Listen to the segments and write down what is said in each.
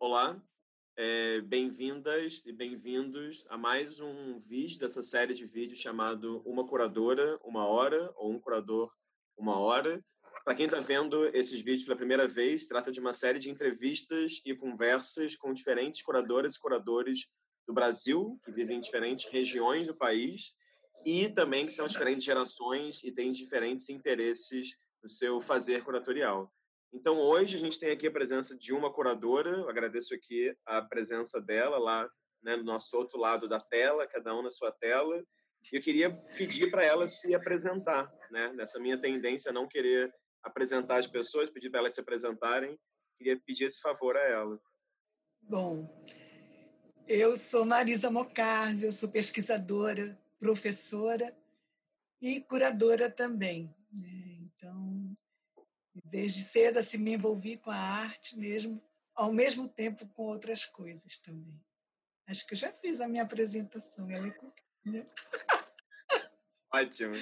Olá, é, bem-vindas e bem-vindos a mais um vídeo dessa série de vídeos chamado Uma Curadora, Uma Hora, ou Um Curador, Uma Hora. Para quem está vendo esses vídeos pela primeira vez, trata de uma série de entrevistas e conversas com diferentes curadoras e curadores do Brasil, que vivem em diferentes regiões do país e também que são diferentes gerações e têm diferentes interesses no seu fazer curatorial. Então, hoje a gente tem aqui a presença de uma curadora, eu agradeço aqui a presença dela lá né, no nosso outro lado da tela, cada um na sua tela. E eu queria pedir para ela se apresentar, né? Nessa minha tendência a não querer apresentar as pessoas, pedir para elas se apresentarem, queria pedir esse favor a ela. Bom, eu sou Marisa Mocarzi, eu sou pesquisadora, professora e curadora também. Né? Então, desde cedo assim, me envolvi com a arte mesmo, ao mesmo tempo com outras coisas também. Acho que eu já fiz a minha apresentação. Ela é né? Ótimo.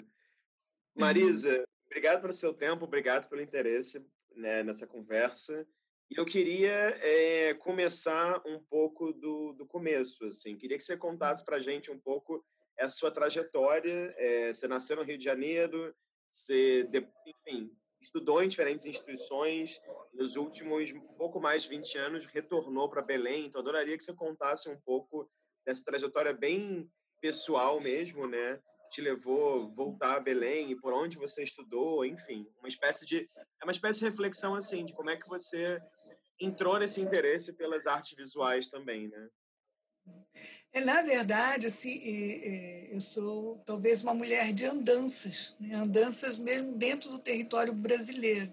Marisa, obrigado pelo seu tempo, obrigado pelo interesse né, nessa conversa. E eu queria é, começar um pouco do, do começo, assim. Queria que você contasse para a gente um pouco a sua trajetória. É, você nasceu no Rio de Janeiro, você, enfim, estudou em diferentes instituições. Nos últimos pouco mais de 20 anos, retornou para Belém. Então, adoraria que você contasse um pouco dessa trajetória bem pessoal mesmo, né? te levou voltar a Belém e por onde você estudou, enfim, uma espécie de é uma espécie de reflexão assim de como é que você entrou nesse interesse pelas artes visuais também, né? É, na verdade, assim, eu sou talvez uma mulher de andanças, né? andanças mesmo dentro do território brasileiro,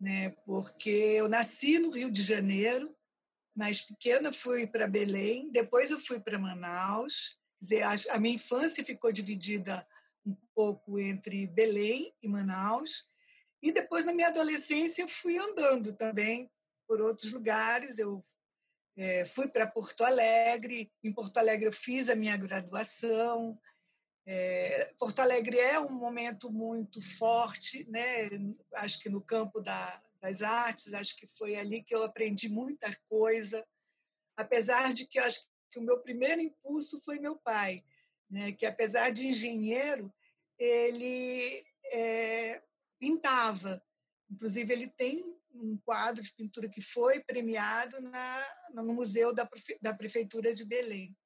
né? porque eu nasci no Rio de Janeiro, mais pequena fui para Belém, depois eu fui para Manaus, dizer, a, minha infância ficou dividida um pouco entre Belém e Manaus, e depois, na minha adolescência, fui andando também por outros lugares. Eu é, fui para Porto Alegre. Em Porto Alegre, eu fiz a minha graduação. É, Porto Alegre é um momento muito forte, né? acho que no campo da, das artes, acho que foi ali que eu aprendi muita coisa, apesar de que acho que o meu primeiro impulso foi meu pai, né? que apesar de engenheiro, ele é, pintava. Inclusive, ele tem um quadro de pintura que foi premiado na, no Museu da, da Prefeitura de Belém.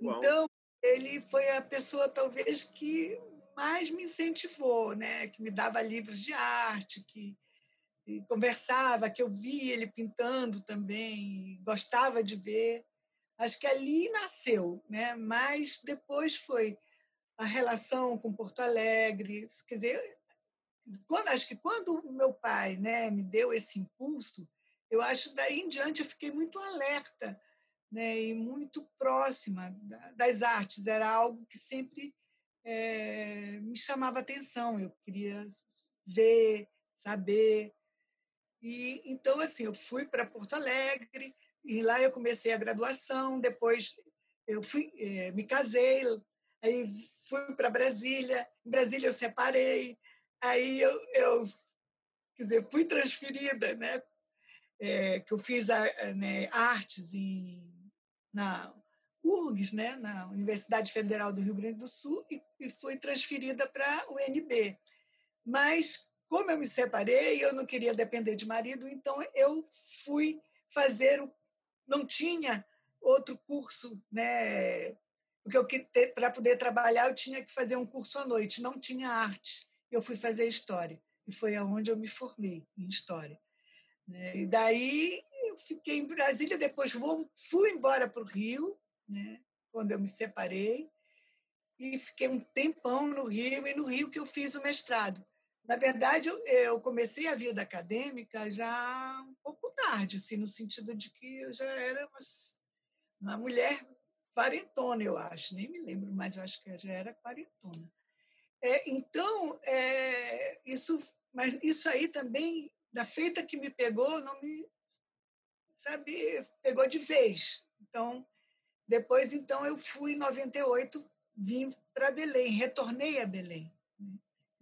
Uau. Então, ele foi a pessoa, talvez, que mais me incentivou, né? que me dava livros de arte, que conversava, que eu via ele pintando também, gostava de ver. Acho que ali nasceu, né? mas depois foi a relação com Porto Alegre. Quer dizer, quando, acho que quando o meu pai né, me deu esse impulso, eu acho daí em diante eu fiquei muito alerta né, e muito próxima das artes. Era algo que sempre é, me chamava atenção. Eu queria ver, saber. E então assim, eu fui para Porto Alegre, e lá eu comecei a graduação, depois eu fui, eh, me casei, aí fui para Brasília, em Brasília eu separei, aí eu, eu quer dizer, fui transferida, né? É, que eu fiz a, né, artes e, na URGS, né, na Universidade Federal do Rio Grande do Sul, e, e fui transferida para o UNB. Mas, como eu me separei, eu não queria depender de marido, então eu fui fazer o não tinha outro curso, né? Porque para poder trabalhar eu tinha que fazer um curso à noite, não tinha arte. Eu fui fazer história e foi aonde eu me formei em história. Né? E daí eu fiquei em Brasília, depois vou, fui embora para o Rio, né? Quando eu me separei e fiquei um tempão no Rio e no Rio que eu fiz o mestrado. Na verdade, eu, eu comecei a vida acadêmica já um pouco tarde, assim, no sentido de que eu já era uma, uma mulher quarentona, eu acho. Nem me lembro, mas eu acho que eu já era quarentona. É, então, é, isso, mas isso aí também, da feita que me pegou, não me, sabe, pegou de vez. Então, depois, então, eu fui em 98, vim para Belém, retornei a Belém.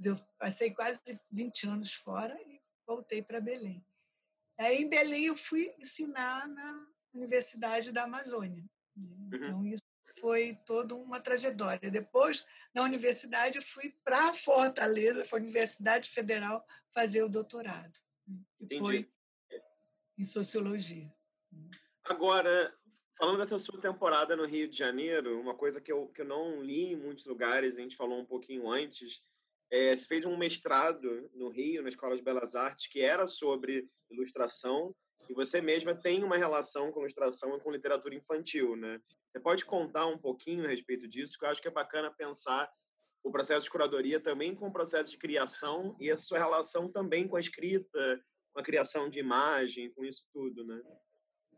Eu passei quase 20 anos fora e voltei para Belém. Aí em Belém eu fui ensinar na Universidade da Amazônia. Né? Uhum. Então isso foi toda uma trajetória. Depois, na universidade, eu fui para Fortaleza, para a Universidade Federal, fazer o doutorado. Né? Que foi em sociologia. Agora, falando dessa sua temporada no Rio de Janeiro, uma coisa que eu, que eu não li em muitos lugares, a gente falou um pouquinho antes, é, você fez um mestrado no Rio, na Escola de Belas Artes, que era sobre ilustração, e você mesma tem uma relação com ilustração e com literatura infantil, né? Você pode contar um pouquinho a respeito disso, que eu acho que é bacana pensar o processo de curadoria também com o processo de criação e a sua relação também com a escrita, com a criação de imagem, com isso tudo, né?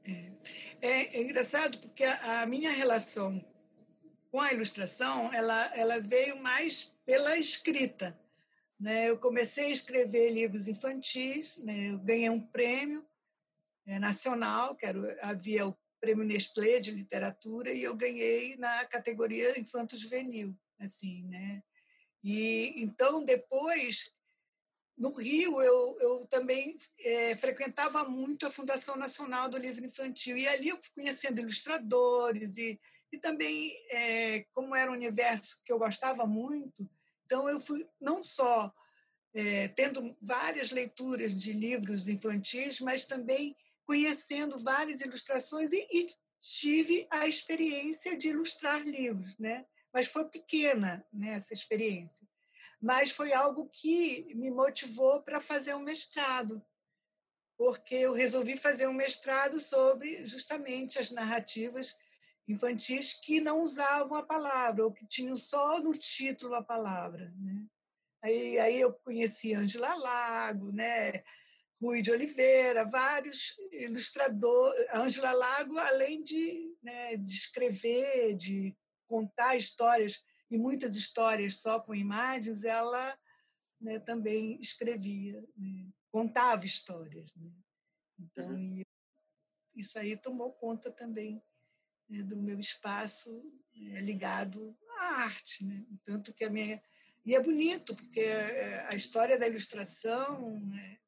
É, é, é engraçado porque a, a, minha relação com a ilustração ela, ela veio mais pela escrita. Né? Eu comecei a escrever livros infantis, né? eu ganhei um prêmio é, nacional, que era, havia o Prêmio Nestlé de Literatura, e eu ganhei na categoria Infanto-Juvenil. Assim, né? E, então, depois, no Rio, eu, eu também é, frequentava muito a Fundação Nacional do Livro Infantil, e ali eu fui conhecendo ilustradores, e, e também, é, como era um universo que eu gostava muito, então eu fui não só é, tendo várias leituras de livros infantis, mas também conhecendo várias ilustrações e, e tive a experiência de ilustrar livros, né? Mas foi pequena né, essa experiência mas foi algo que me motivou para fazer um mestrado, porque eu resolvi fazer um mestrado sobre justamente as narrativas infantis que não usavam a palavra, ou que tinham só no título a palavra. Né? Aí, aí eu conheci Angela Lago, né? Rui de Oliveira, vários ilustradores. Angela Lago, além de, né, de escrever, de contar histórias e muitas histórias só com imagens, ela né, também escrevia, né, contava histórias. Né? Então, uhum. isso aí tomou conta também né, do meu espaço né, ligado à arte. Né? Tanto que a minha. E é bonito, porque é, a história da ilustração né,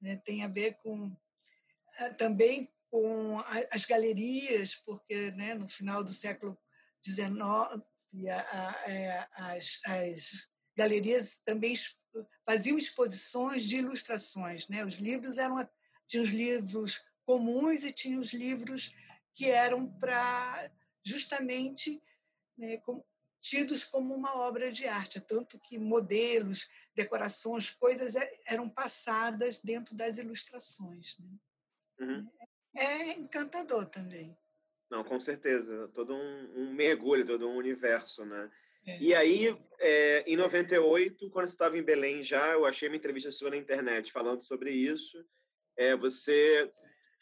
né, tem a ver com eh, também com as galerias, porque né, no final do século XIX, é, as, as galerias também faziam exposições de ilustrações. Né? Os livros eram tinha os livros comuns e tinha os livros que eram para justamente né, como, tidos como uma obra de arte, tanto que modelos, decorações, coisas é, eram passadas dentro das ilustrações. Né? Uhum. É encantador também. Não, com certeza. Todo um, um mergulho, todo um universo, né? É. E aí, é, em 98, quando você estava em Belém já, eu achei uma entrevista sua na internet falando sobre isso. É, você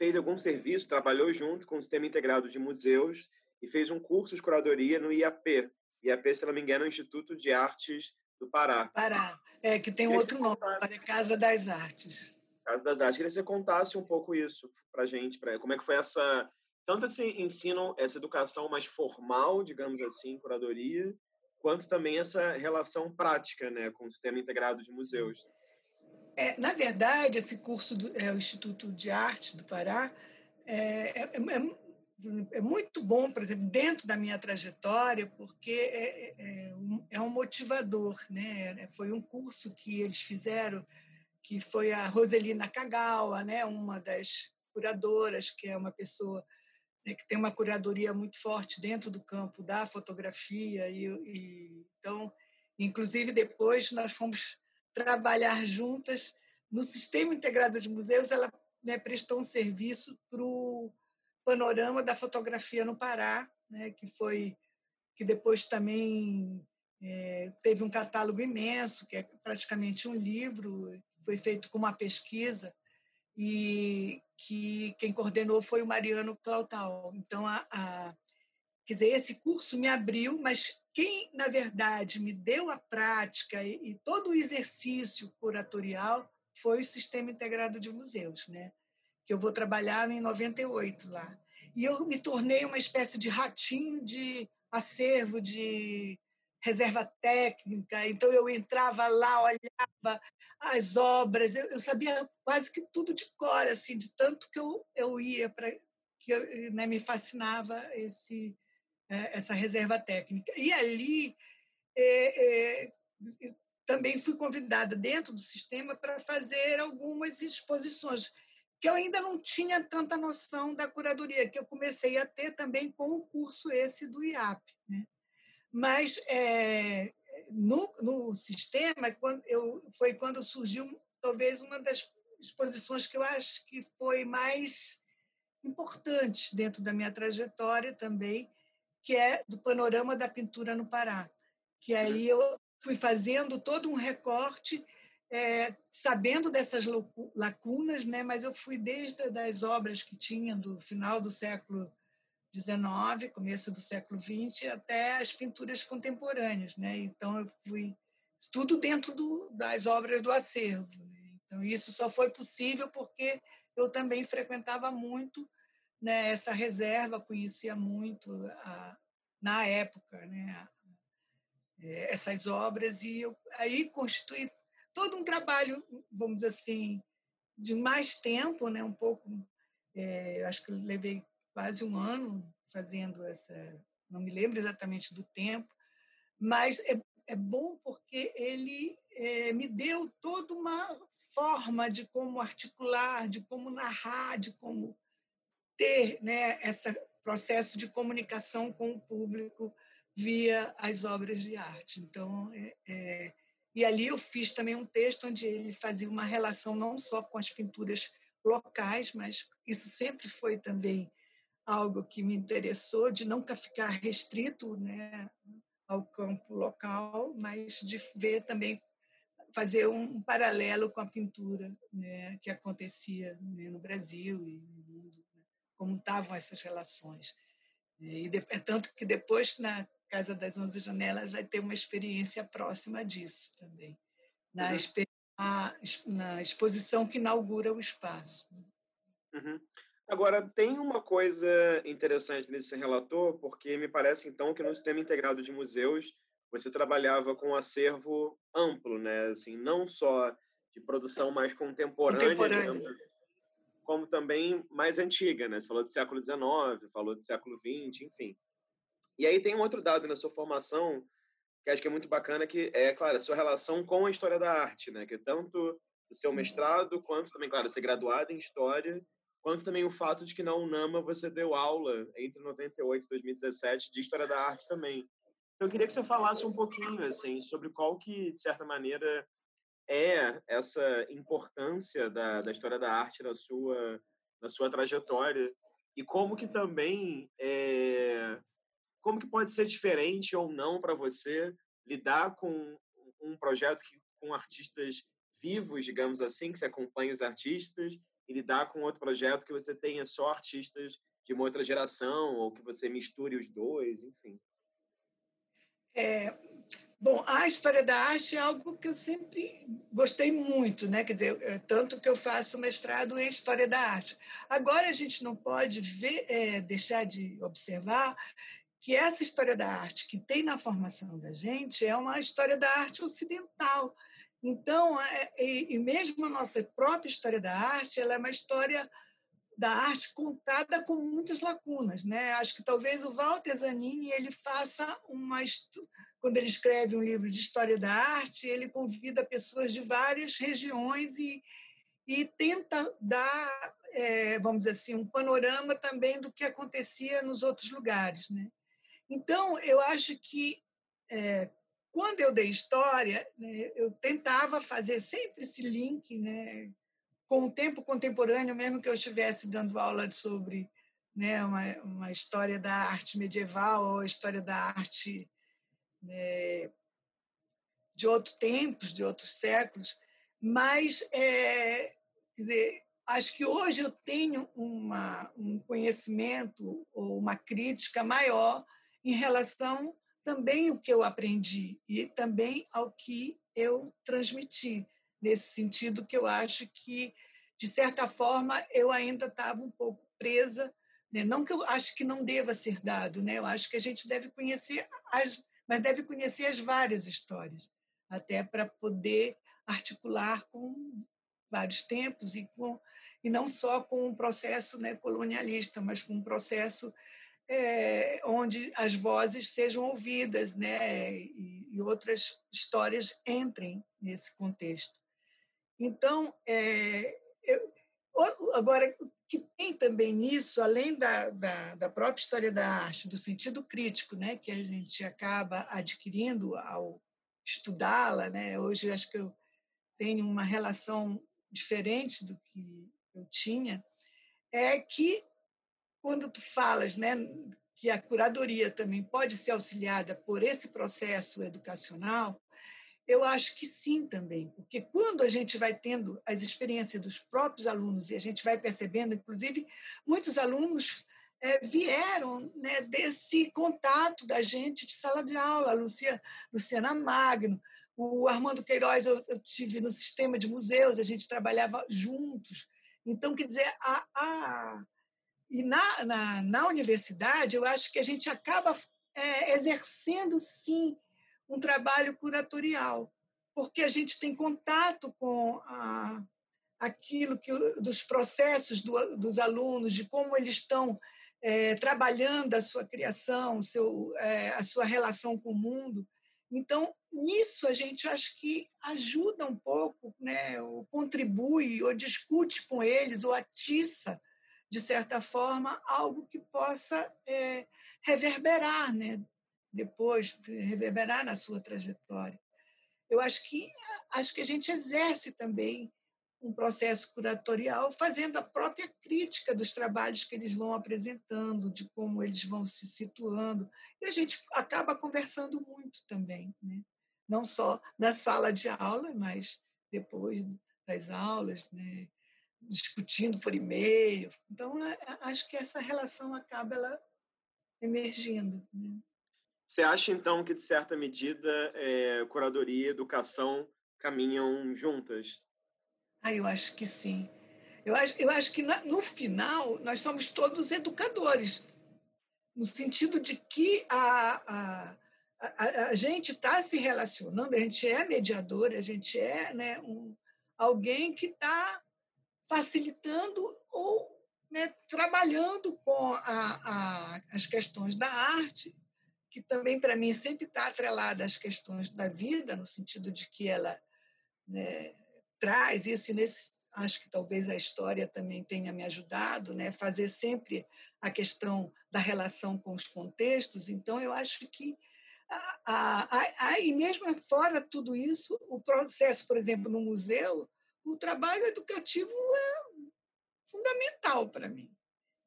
fez algum serviço, trabalhou junto com o Sistema Integrado de Museus e fez um curso de curadoria no IAP. IAP, se não me engano, é o Instituto de Artes do Pará. Pará, é, que tem outro nome, Casa das Artes. Casa das Artes. Queria que você contasse um pouco isso para a gente, pra, como é que foi essa tanto esse ensino, essa educação mais formal, digamos assim, curadoria, quanto também essa relação prática né, com o sistema integrado de museus. É, na verdade, esse curso do é, Instituto de Arte do Pará é, é, é, é muito bom, por exemplo, dentro da minha trajetória, porque é, é, é um, é um motivador. Né? Foi um curso que eles fizeram, que foi a Roselina Kagawa, né? uma das curadoras, que é uma pessoa né, que tem uma curadoria muito forte dentro do campo da fotografia e, e então inclusive depois nós fomos trabalhar juntas no sistema integrado de museus ela né, prestou um serviço para o panorama da fotografia no Pará né, que foi que depois também é, teve um catálogo imenso que é praticamente um livro foi feito com uma pesquisa e que quem coordenou foi o Mariano Clautal. Então, a, a, quer dizer, esse curso me abriu, mas quem, na verdade, me deu a prática e, e todo o exercício curatorial foi o Sistema Integrado de Museus, né? que eu vou trabalhar em 98 lá. E eu me tornei uma espécie de ratinho de acervo de reserva técnica, então eu entrava lá, olhava as obras, eu, eu sabia quase que tudo de cor, assim, de tanto que eu, eu ia para que né, me fascinava esse essa reserva técnica. E ali é, é, também fui convidada dentro do sistema para fazer algumas exposições que eu ainda não tinha tanta noção da curadoria, que eu comecei a ter também com o curso esse do IAP. Né? Mas é, no, no sistema quando eu, foi quando surgiu talvez uma das exposições que eu acho que foi mais importante dentro da minha trajetória também, que é do panorama da pintura no Pará. Que aí eu fui fazendo todo um recorte, é, sabendo dessas lacunas, né? mas eu fui desde as obras que tinha do final do século XIX, começo do século XX, até as pinturas contemporâneas. Né? Então, eu fui tudo dentro do, das obras do acervo. Né? Então, isso só foi possível porque eu também frequentava muito né, essa reserva, conhecia muito a, na época né, é, essas obras, e eu, aí constitui todo um trabalho, vamos dizer assim, de mais tempo, né, um pouco, é, acho que levei quase um ano fazendo essa, não me lembro exatamente do tempo, mas é, é bom porque ele é, me deu toda uma forma de como articular, de como narrar, de como ter né, esse processo de comunicação com o público via as obras de arte. Então, é, é, e ali eu fiz também um texto onde ele fazia uma relação não só com as pinturas locais, mas isso sempre foi também algo que me interessou, de nunca ficar restrito né, ao campo local, mas de ver também, fazer um paralelo com a pintura né, que acontecia né, no Brasil e no mundo, como estavam essas relações. E é tanto que depois, na Casa das Onze Janelas vai ter uma experiência próxima disso também, na, uhum. na exposição que inaugura o espaço. Uhum. Agora, tem uma coisa interessante nesse relator, porque me parece, então, que no Sistema Integrado de Museus você trabalhava com um acervo amplo, né? Assim, não só de produção mais contemporânea, contemporânea. Como também mais antiga, né? Você falou do século XIX, falou do século XX, enfim. E aí tem um outro dado na sua formação que acho que é muito bacana, que é, claro, a sua relação com a história da arte, né? Que é tanto o seu mestrado, quanto também, claro, ser graduado em História, quanto também o fato de que na UNAMA você deu aula entre 98 e 2017 de História da Arte também. Então, eu queria que você falasse um pouquinho, assim, sobre qual que, de certa maneira, é essa importância da, da história da arte na sua, na sua trajetória e como que também é, como que pode ser diferente ou não para você lidar com um projeto que, com artistas vivos, digamos assim, que você acompanha os artistas, e lidar com outro projeto que você tenha só artistas de uma outra geração, ou que você misture os dois, enfim? É, bom, a história da arte é algo que eu sempre gostei muito, né? Quer dizer, é, tanto que eu faço mestrado em história da arte. Agora a gente não pode ver, é, deixar de observar que essa história da arte que tem na formação da gente é uma história da arte ocidental. Então, é, e mesmo a nossa própria história da arte, ela é uma história da arte contada com muitas lacunas, né? Acho que talvez o Walter Zanini ele faça uma quando ele escreve um livro de história da arte, ele convida pessoas de várias regiões e, e tenta dar, é, vamos dizer assim, um panorama também do que acontecia nos outros lugares, né? Então, eu acho que é, quando eu dei história, né, eu tentava fazer sempre esse link né, com o tempo contemporâneo, mesmo que eu estivesse dando aula sobre né, uma, uma história da arte medieval ou história da arte né, de outros tempos, de outros séculos. Mas, é, quer dizer, acho que hoje eu tenho uma, um conhecimento ou uma crítica maior em relação também o que eu aprendi e também ao que eu transmiti, nesse sentido que eu acho que, de certa forma, eu ainda estava um pouco presa, né? não que eu acho que não deva ser dado, né? eu acho que a gente deve conhecer as mas deve conhecer as várias histórias, até para poder articular com vários tempos e com e não só com um processo né, colonialista, mas com um processo é, onde as vozes sejam ouvidas né, e, e, outras histórias entrem nesse contexto. Então, é, eu, agora, o que tem também nisso, além da, da, da, própria história da arte, do sentido crítico né, que a gente acaba adquirindo ao estudá-la, né, hoje acho que eu tenho uma relação diferente do que eu tinha, é que quando tu falas, né, que a curadoria também pode ser auxiliada por esse processo educacional, eu acho que sim também, porque quando a gente vai tendo as experiências dos próprios alunos e a gente vai percebendo, inclusive, muitos alunos é, vieram né, desse contato da gente de sala de aula, a Lucia, Luciana Magno, o Armando Queiroz, eu, eu tive no sistema de museus, a gente trabalhava juntos, então, quer dizer, a, a e na, na, na, universidade, eu acho que a gente acaba é, exercendo, sim, um trabalho curatorial, porque a gente tem contato com a, aquilo que dos processos do, dos alunos, de como eles estão é, trabalhando a sua criação, seu, é, a sua relação com o mundo. Então, nisso a gente acho que ajuda um pouco, né, ou contribui, ou discute com eles, ou atiça, de certa forma, algo que possa é, reverberar, né, depois, reverberar na sua trajetória. Eu acho que acho que a gente exerce também um processo curatorial, fazendo a própria crítica dos trabalhos que eles vão apresentando, de como eles vão se situando. E a gente acaba conversando muito também, né? não só na sala de aula, mas depois das aulas, né? discutindo por e-mail. Então, acho que essa relação acaba ela emergindo. Né? Você acha, então, que, de certa medida, é, curadoria e educação caminham juntas? Ah, eu acho que sim. Eu acho, eu acho que no final nós somos todos educadores, no sentido de que a, a, a, a gente está se relacionando, a gente é mediador, a gente é né, um, alguém que está facilitando ou né, trabalhando com as questões da arte, que também para mim sempre está atrelada às questões da vida, no sentido de que ela né, traz isso, e nesse, acho que talvez a história também tenha me ajudado, né? fazer sempre a questão da relação com os contextos. Então, eu acho que, a, a, a, e mesmo fora tudo isso, o processo, por exemplo, no museu, o trabalho educativo é fundamental para mim.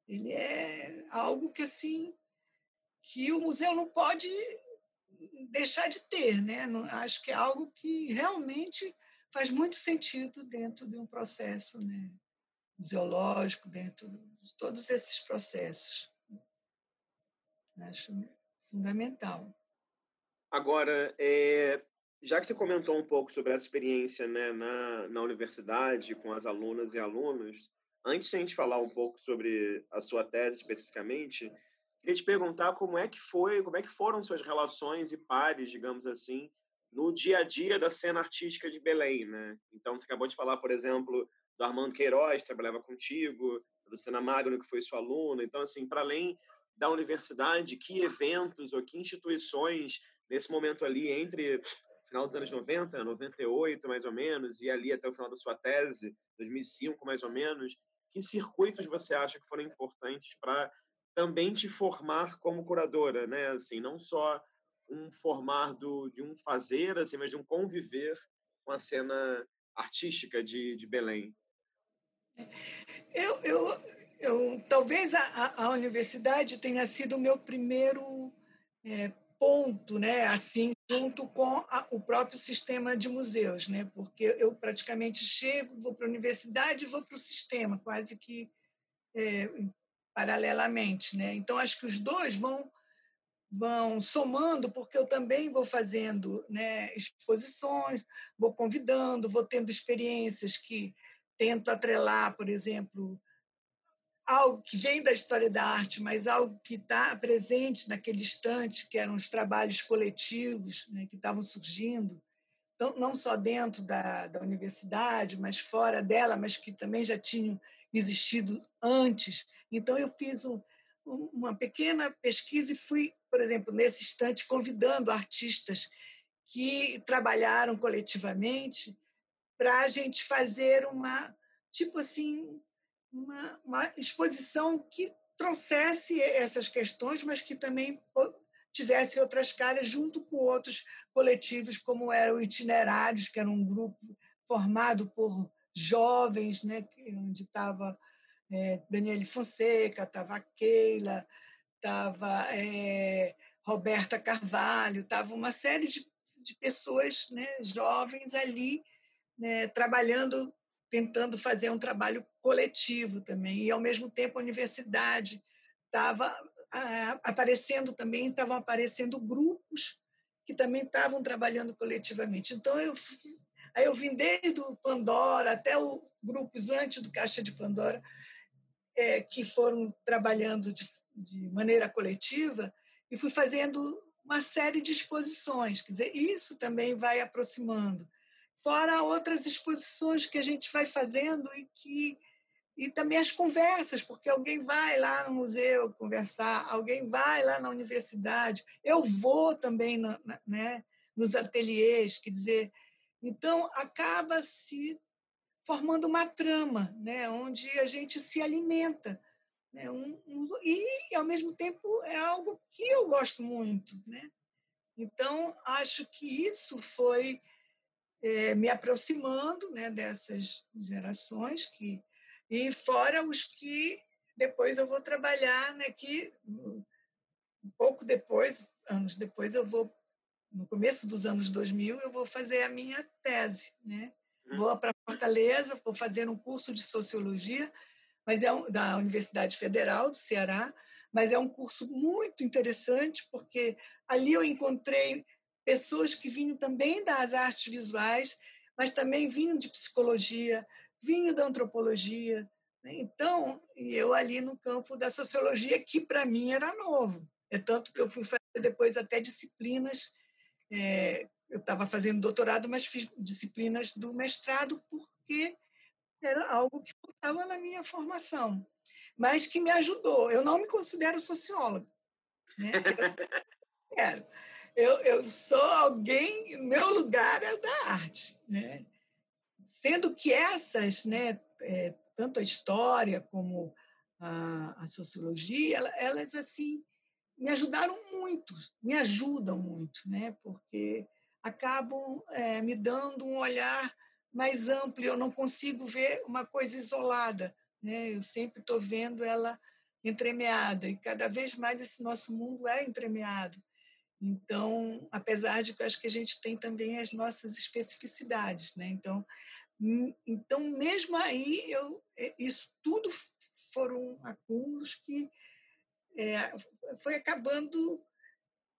Ele é algo que, assim, que o museu não pode deixar de ter, né? Acho que é algo que realmente faz muito sentido dentro de um processo né, museológico, dentro de todos esses processos. Acho fundamental. Agora, é, já que você comentou um pouco sobre essa experiência né, na, na universidade, com as alunas e alunos, antes de a gente falar um pouco sobre a sua tese especificamente, queria te perguntar como é que foi, como é que foram suas relações e pares, digamos assim, no dia a dia da cena artística de Belém, né? Então, você acabou de falar, por exemplo, do Armando Queiroz, que trabalhava contigo, do Luciana Magno, que foi sua aluna. Então, assim, para além da universidade, que eventos ou que instituições, nesse momento ali, entre final dos anos 90, 98, mais ou menos, e ali até o final da sua tese, 2005, mais ou menos, que circuitos você acha que foram importantes para também te formar como curadora, né? Assim, não só um formar do, de um fazer, assim, mas de um conviver com a cena artística de, de Belém? Eu, eu, eu talvez a, a universidade tenha sido o meu primeiro é, ponto, né, assim, junto com a, o próprio sistema de museus, né, porque eu praticamente chego, vou para a universidade vou para o sistema, quase que é, paralelamente, né. Então acho que os dois vão vão somando, porque eu também vou fazendo né, exposições, vou convidando, vou tendo experiências que tento atrelar, por exemplo, algo que vem da história da arte, mas algo que está presente naquele instante, que eram os trabalhos coletivos né, que estavam surgindo, então, não só dentro da, da universidade, mas fora dela, mas que também já tinham existido antes. Então, eu fiz um, uma pequena pesquisa e fui, por exemplo, nesse instante, convidando artistas que trabalharam coletivamente para a gente fazer uma, tipo assim, uma, uma exposição que trouxesse essas questões, mas que também tivesse outras caras junto com outros coletivos, como eram Itinerários, que era um grupo formado por jovens, né, onde estava é, Daniele Fonseca, estava Keila, estava é, Roberta Carvalho, estava uma série de, de pessoas né, jovens ali né, trabalhando, tentando fazer um trabalho coletivo também. E, ao mesmo tempo, a universidade estava aparecendo também, estavam aparecendo grupos que também estavam trabalhando coletivamente. Então, eu, aí eu vim desde o Pandora até os grupos antes do Caixa de Pandora, é, que foram trabalhando de, de maneira coletiva, e fui fazendo uma série de exposições. Quer dizer, isso também vai aproximando. Fora outras exposições que a gente vai fazendo e que e também as conversas, porque alguém vai lá no museu conversar, alguém vai lá na universidade, eu vou também na, na, né, nos ateliês, quer dizer, então acaba se formando uma trama, né, onde a gente se alimenta. Né, um, um, e, ao mesmo tempo, é algo que eu gosto muito. Né? Então, acho que isso foi é, me aproximando né, dessas gerações, que, e fora os que depois eu vou trabalhar, né, que um pouco depois, anos depois, eu vou, no começo dos anos 2000, eu vou fazer a minha tese. Né? Uhum. Vou para Fortaleza, vou fazer um curso de sociologia, mas é um, da Universidade Federal do Ceará, mas é um curso muito interessante porque ali eu encontrei pessoas que vinham também das artes visuais, mas também vinham de psicologia, vinham da antropologia. Né? Então, eu ali no campo da sociologia, que para mim era novo. É tanto que eu fui fazer depois até disciplinas é, eu estava fazendo doutorado, mas fiz disciplinas do mestrado porque era algo que faltava na minha formação, mas que me ajudou. Eu não me considero socióloga. Né? Eu. Eu, eu sou alguém, meu lugar é da arte. Né? Sendo que essas, né, é, tanto a história como a, a sociologia, elas assim me ajudaram muito, me ajudam muito, né? porque acabam é, me dando um olhar mais amplo. Eu não consigo ver uma coisa isolada. Né? Eu sempre estou vendo ela entremeada e cada vez mais esse nosso mundo é entremeado. Então, apesar de que eu acho que a gente tem também as nossas especificidades, né? Então, hum, então mesmo aí eu é, isso tudo foram acúmulos que é, foi acabando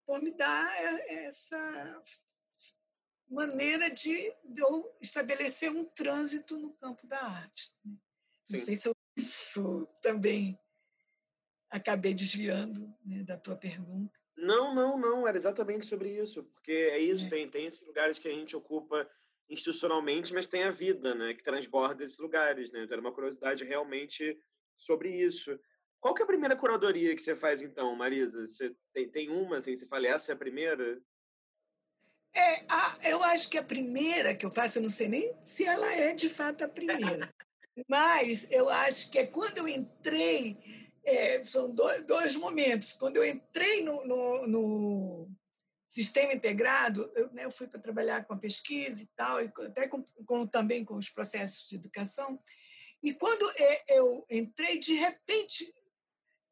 por me dar é, essa maneira de, de eu estabelecer um trânsito no campo da arte. Né? Não sei se eu, se eu, também acabei desviando né, da tua pergunta. Não, não, não, era exatamente sobre isso, porque é isso, é. Tem, tem esses lugares que a gente ocupa institucionalmente, mas tem a vida, né, que transborda esses lugares, né, então era uma curiosidade realmente sobre isso. Qual que é a primeira curadoria que você faz, então, Marisa? Você tem, tem uma, assim, você fala, essa é a primeira? É, a, eu acho que a primeira que eu faço, eu não sei nem se ela é de fato a primeira, mas eu acho que é quando eu entrei, é, são dois, dois, momentos. Quando eu entrei no, no, no sistema integrado, eu, né, eu fui para trabalhar com a pesquisa e tal, e até com, com, também com os processos de educação. E quando é, eu entrei, de repente,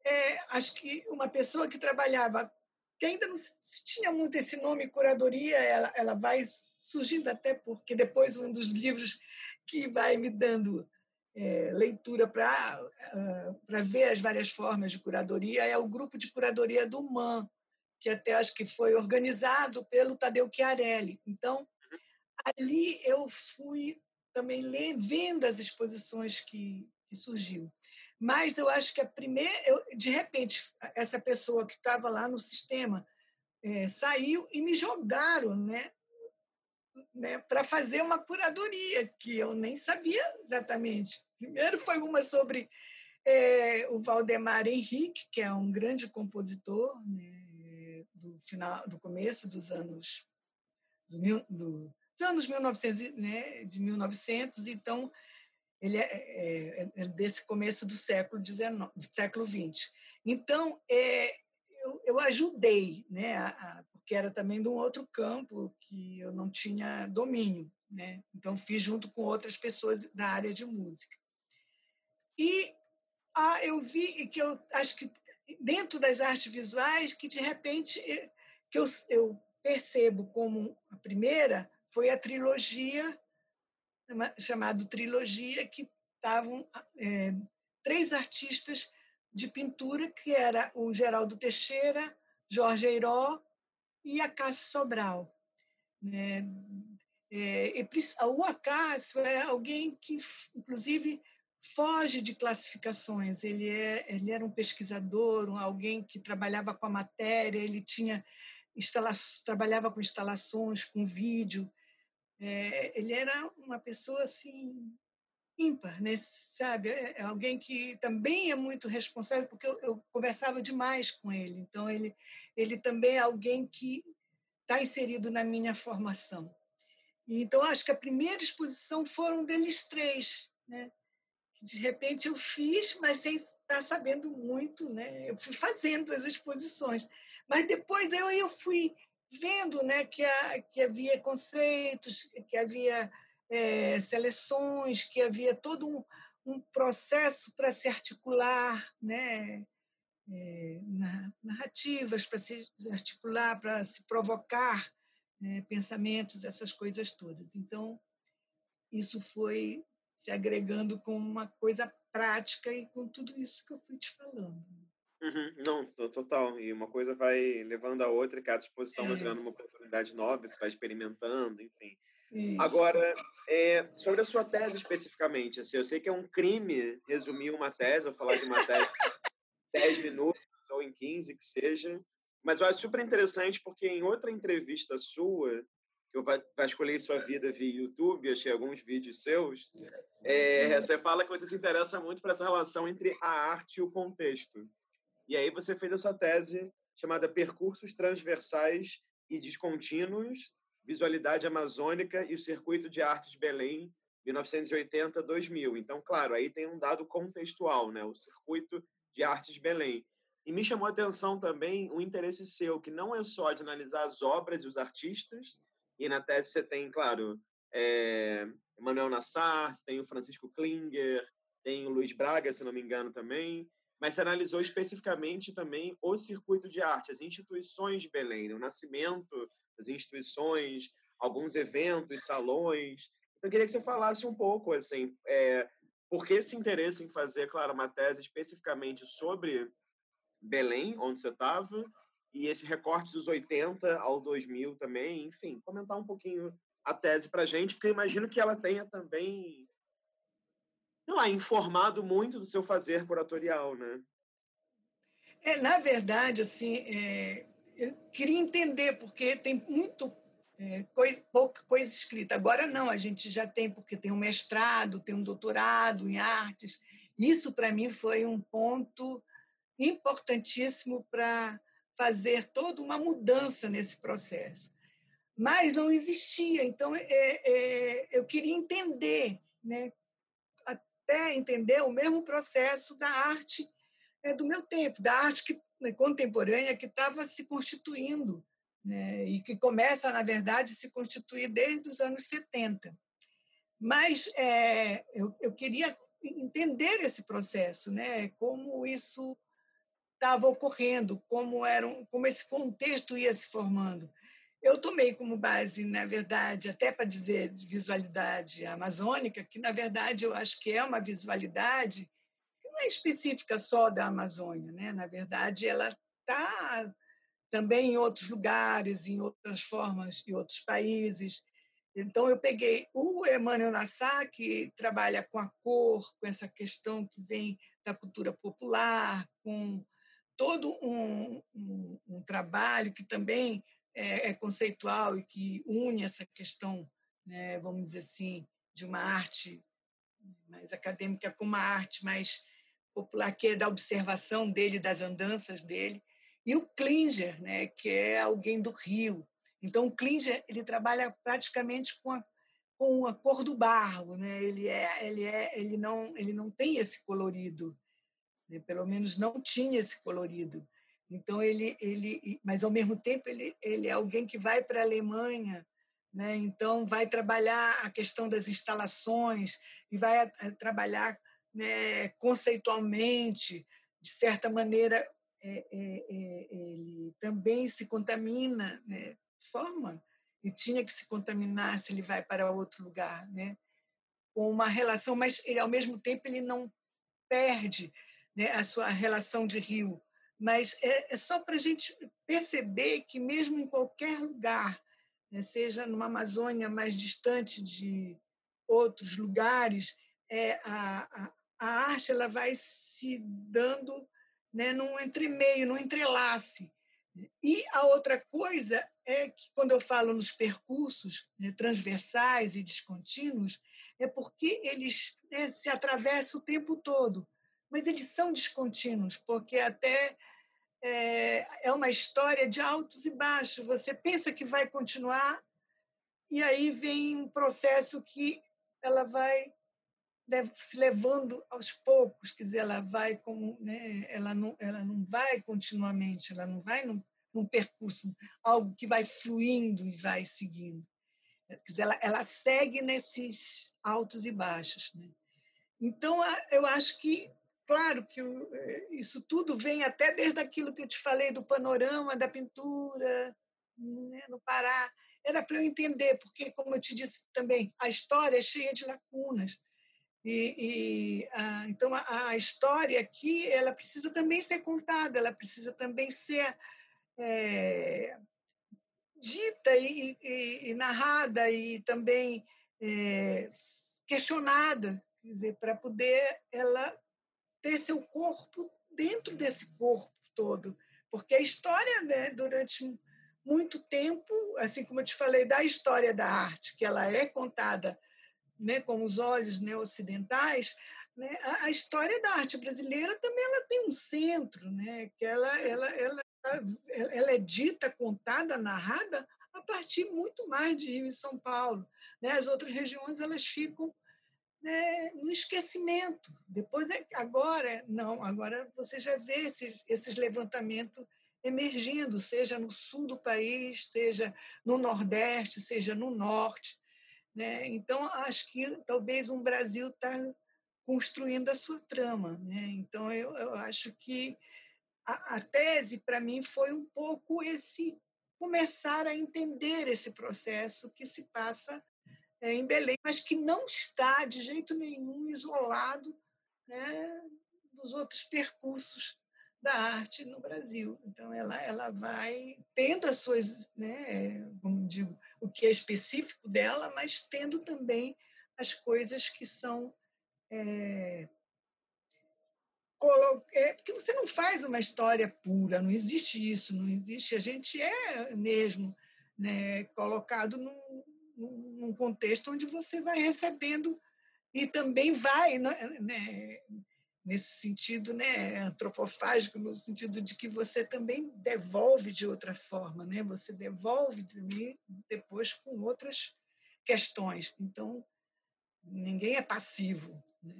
é, acho que uma pessoa que trabalhava que ainda não tinha muito esse nome curadoria, ela, ela vai surgindo até porque depois um dos livros que vai me dando é, leitura para uh, para ver as várias formas de curadoria é o grupo de curadoria do MAN, que até acho que foi organizado pelo Tadeu Chiarelli. Então, ali eu fui também ler, vendo as exposições que, que surgiu. Mas eu acho que a primeira, eu, de repente, essa pessoa que estava lá no sistema é, saiu e me jogaram, né? né, para fazer uma curadoria, que eu nem sabia exatamente. Primeiro foi uma sobre é, o Valdemar Henrique, que é um grande compositor né, do final, do começo dos anos do, do, dos anos 1900, né, de 1900, então ele é, é, é, desse começo do século XIX, século XX. Então, é, eu, eu ajudei, né, a, a, porque era também de um outro campo que eu não tinha domínio, né? Então fiz junto com outras pessoas da área de música. E ah, eu vi que eu acho que dentro das artes visuais que de repente que eu, eu percebo como a primeira foi a trilogia chamado trilogia que estavam é, três artistas de pintura, que era o Geraldo Teixeira, Jorge Eiró e a Cássio Sobral. Né? É, o Acácio é alguém que, inclusive, foge de classificações. Ele, é, ele era um pesquisador, um, alguém que trabalhava com a matéria, ele tinha instala trabalhava com instalações, com vídeo. É, ele era uma pessoa assim ímpar, né? sabe? É, é alguém que também é muito responsável, porque eu, eu, conversava demais com ele. Então, ele, ele também é alguém que está inserido na minha formação. E, então, acho que a primeira exposição foram deles três, né? De repente eu fiz, mas sem estar sabendo muito, né? Eu fui fazendo as exposições, mas depois eu, eu fui vendo, né, que, a, que havia conceitos, que havia é, seleções, que havia todo um, um processo para se articular, né? É, narrativas para se articular, para se provocar né? pensamentos, essas coisas todas. Então, isso foi se agregando com uma coisa prática e com tudo isso que eu fui te falando. Uhum. Não, total. E uma coisa vai levando a outra, e cada exposição é vai gerando uma oportunidade nova, você vai experimentando, enfim. Isso. Agora, é, sobre a sua tese especificamente, assim, eu sei que é um crime resumir uma tese, ou falar de uma tese em 10 minutos ou em 15, que seja, mas eu acho super interessante porque em outra entrevista sua, que eu vasculhei sua vida via YouTube, achei alguns vídeos seus, é, você fala que você se interessa muito por essa relação entre a arte e o contexto. E aí você fez essa tese chamada Percursos Transversais e Descontínuos Visualidade Amazônica e o Circuito de Arte de Belém, 1980-2000. Então, claro, aí tem um dado contextual, né? o Circuito de Arte de Belém. E me chamou a atenção também o interesse seu, que não é só de analisar as obras e os artistas, e na tese você tem, claro, é, Manuel Nassar, tem o Francisco Klinger, tem o Luiz Braga, se não me engano, também, mas você analisou especificamente também o circuito de arte, as instituições de Belém, né? o nascimento as instituições, alguns eventos, salões. Então, eu queria que você falasse um pouco, assim, é, por que esse interesse em fazer, claro, uma tese especificamente sobre Belém, onde você estava, e esse recorte dos 80 ao 2000 também, enfim, comentar um pouquinho a tese para gente, porque eu imagino que ela tenha também, sei lá, informado muito do seu fazer curatorial, né? É, na verdade, assim, é, eu queria entender, porque tem muito é, coisa, pouca coisa escrita. Agora não, a gente já tem, porque tem um mestrado, tem um doutorado em artes. Isso, para mim, foi um ponto importantíssimo para fazer toda uma mudança nesse processo. Mas não existia, então é, é, eu queria entender, né? Até entender o mesmo processo da arte é, do meu tempo, da arte que né, contemporânea que estava se constituindo né, e que começa, na verdade, a se constituir desde os anos 70. Mas é, eu, eu queria entender esse processo, né, como isso estava ocorrendo, como, era um, como esse contexto ia se formando. Eu tomei como base, na verdade, até para dizer visualidade amazônica, que, na verdade, eu acho que é uma visualidade não é específica só da Amazônia, né? Na verdade, ela está também em outros lugares, em outras formas, em outros países. Então, eu peguei o Emmanuel Nassar, que trabalha com a cor, com essa questão que vem da cultura popular, com todo um, um, um trabalho que também é, é, conceitual e que une essa questão, né, vamos dizer assim, de uma arte mais acadêmica com uma arte mais popular, que é da observação dele, das andanças dele, e o Klinger, né, que é alguém do Rio. Então, o Klinger ele trabalha praticamente com a, com a cor do barro, né? Ele é, ele é, ele não, ele não tem esse colorido, né? pelo menos não tinha esse colorido. Então ele, ele, mas ao mesmo tempo ele, ele é alguém que vai para a Alemanha, né? Então vai trabalhar a questão das instalações e vai a, a trabalhar né, conceitualmente, de certa maneira é, é, é, ele também se contamina, né? Forma e tinha que se contaminar se ele vai para outro lugar, né? Com uma relação, mas ele, ao mesmo tempo ele não perde né, a sua relação de rio, mas é, é só para a gente perceber que mesmo em qualquer lugar, né, seja numa Amazônia mais distante de outros lugares, é, a, a, a arte ela vai se dando né, num entremeio, num entrelace. E a outra coisa é que, quando eu falo nos percursos né, transversais e descontínuos, é porque eles né, se atravessam o tempo todo, mas eles são descontínuos, porque até é, é uma história de altos e baixos. Você pensa que vai continuar, e aí vem um processo que ela vai se levando aos poucos, quer dizer, ela vai como, né, ela não, ela não vai continuamente, ela não vai num, num percurso, algo que vai fluindo e vai seguindo. Quer dizer, ela, ela segue nesses altos e baixos. Né? Então, eu acho que, claro, que eh, isso tudo vem até desde aquilo que eu te falei do panorama da pintura né, no Pará. Era para eu entender, porque, como eu te disse também, a história é cheia de lacunas. E, e a, então a, a, história aqui ela precisa também ser contada, ela precisa também ser é, dita e, e, e, narrada e também é, questionada, para poder ela ter seu corpo dentro desse corpo todo, porque a história, né, durante muito tempo, assim como eu te falei da história da arte, que ela é contada né, com os olhos né, ocidentais, né, a, a, história da arte brasileira também ela tem um centro, né, que ela, ela, ela, ela é dita, contada, narrada a partir muito mais de Rio e São Paulo. Né? As outras regiões elas ficam né, no esquecimento. Depois, é, agora, não, agora você já vê esses, esses levantamentos emergindo, seja no sul do país, seja no nordeste, seja no norte. Né? Então, acho que talvez um Brasil está construindo a sua trama. Né? Então, eu, eu acho que a, a tese, para mim, foi um pouco esse começar a entender esse processo que se passa é, em Belém, mas que não está de jeito nenhum isolado né, dos outros percursos da arte no Brasil. Então, ela, ela vai tendo as suas, né, como digo, o que é específico dela, mas tendo também as coisas que são. É, é, porque você não faz uma história pura, não existe isso, não existe. A gente é mesmo né, colocado num, num contexto onde você vai recebendo e também vai, né, né nesse sentido né, antropofágico, no sentido de que você também devolve de outra forma, né? você devolve depois com outras questões. Então, ninguém é passivo, né?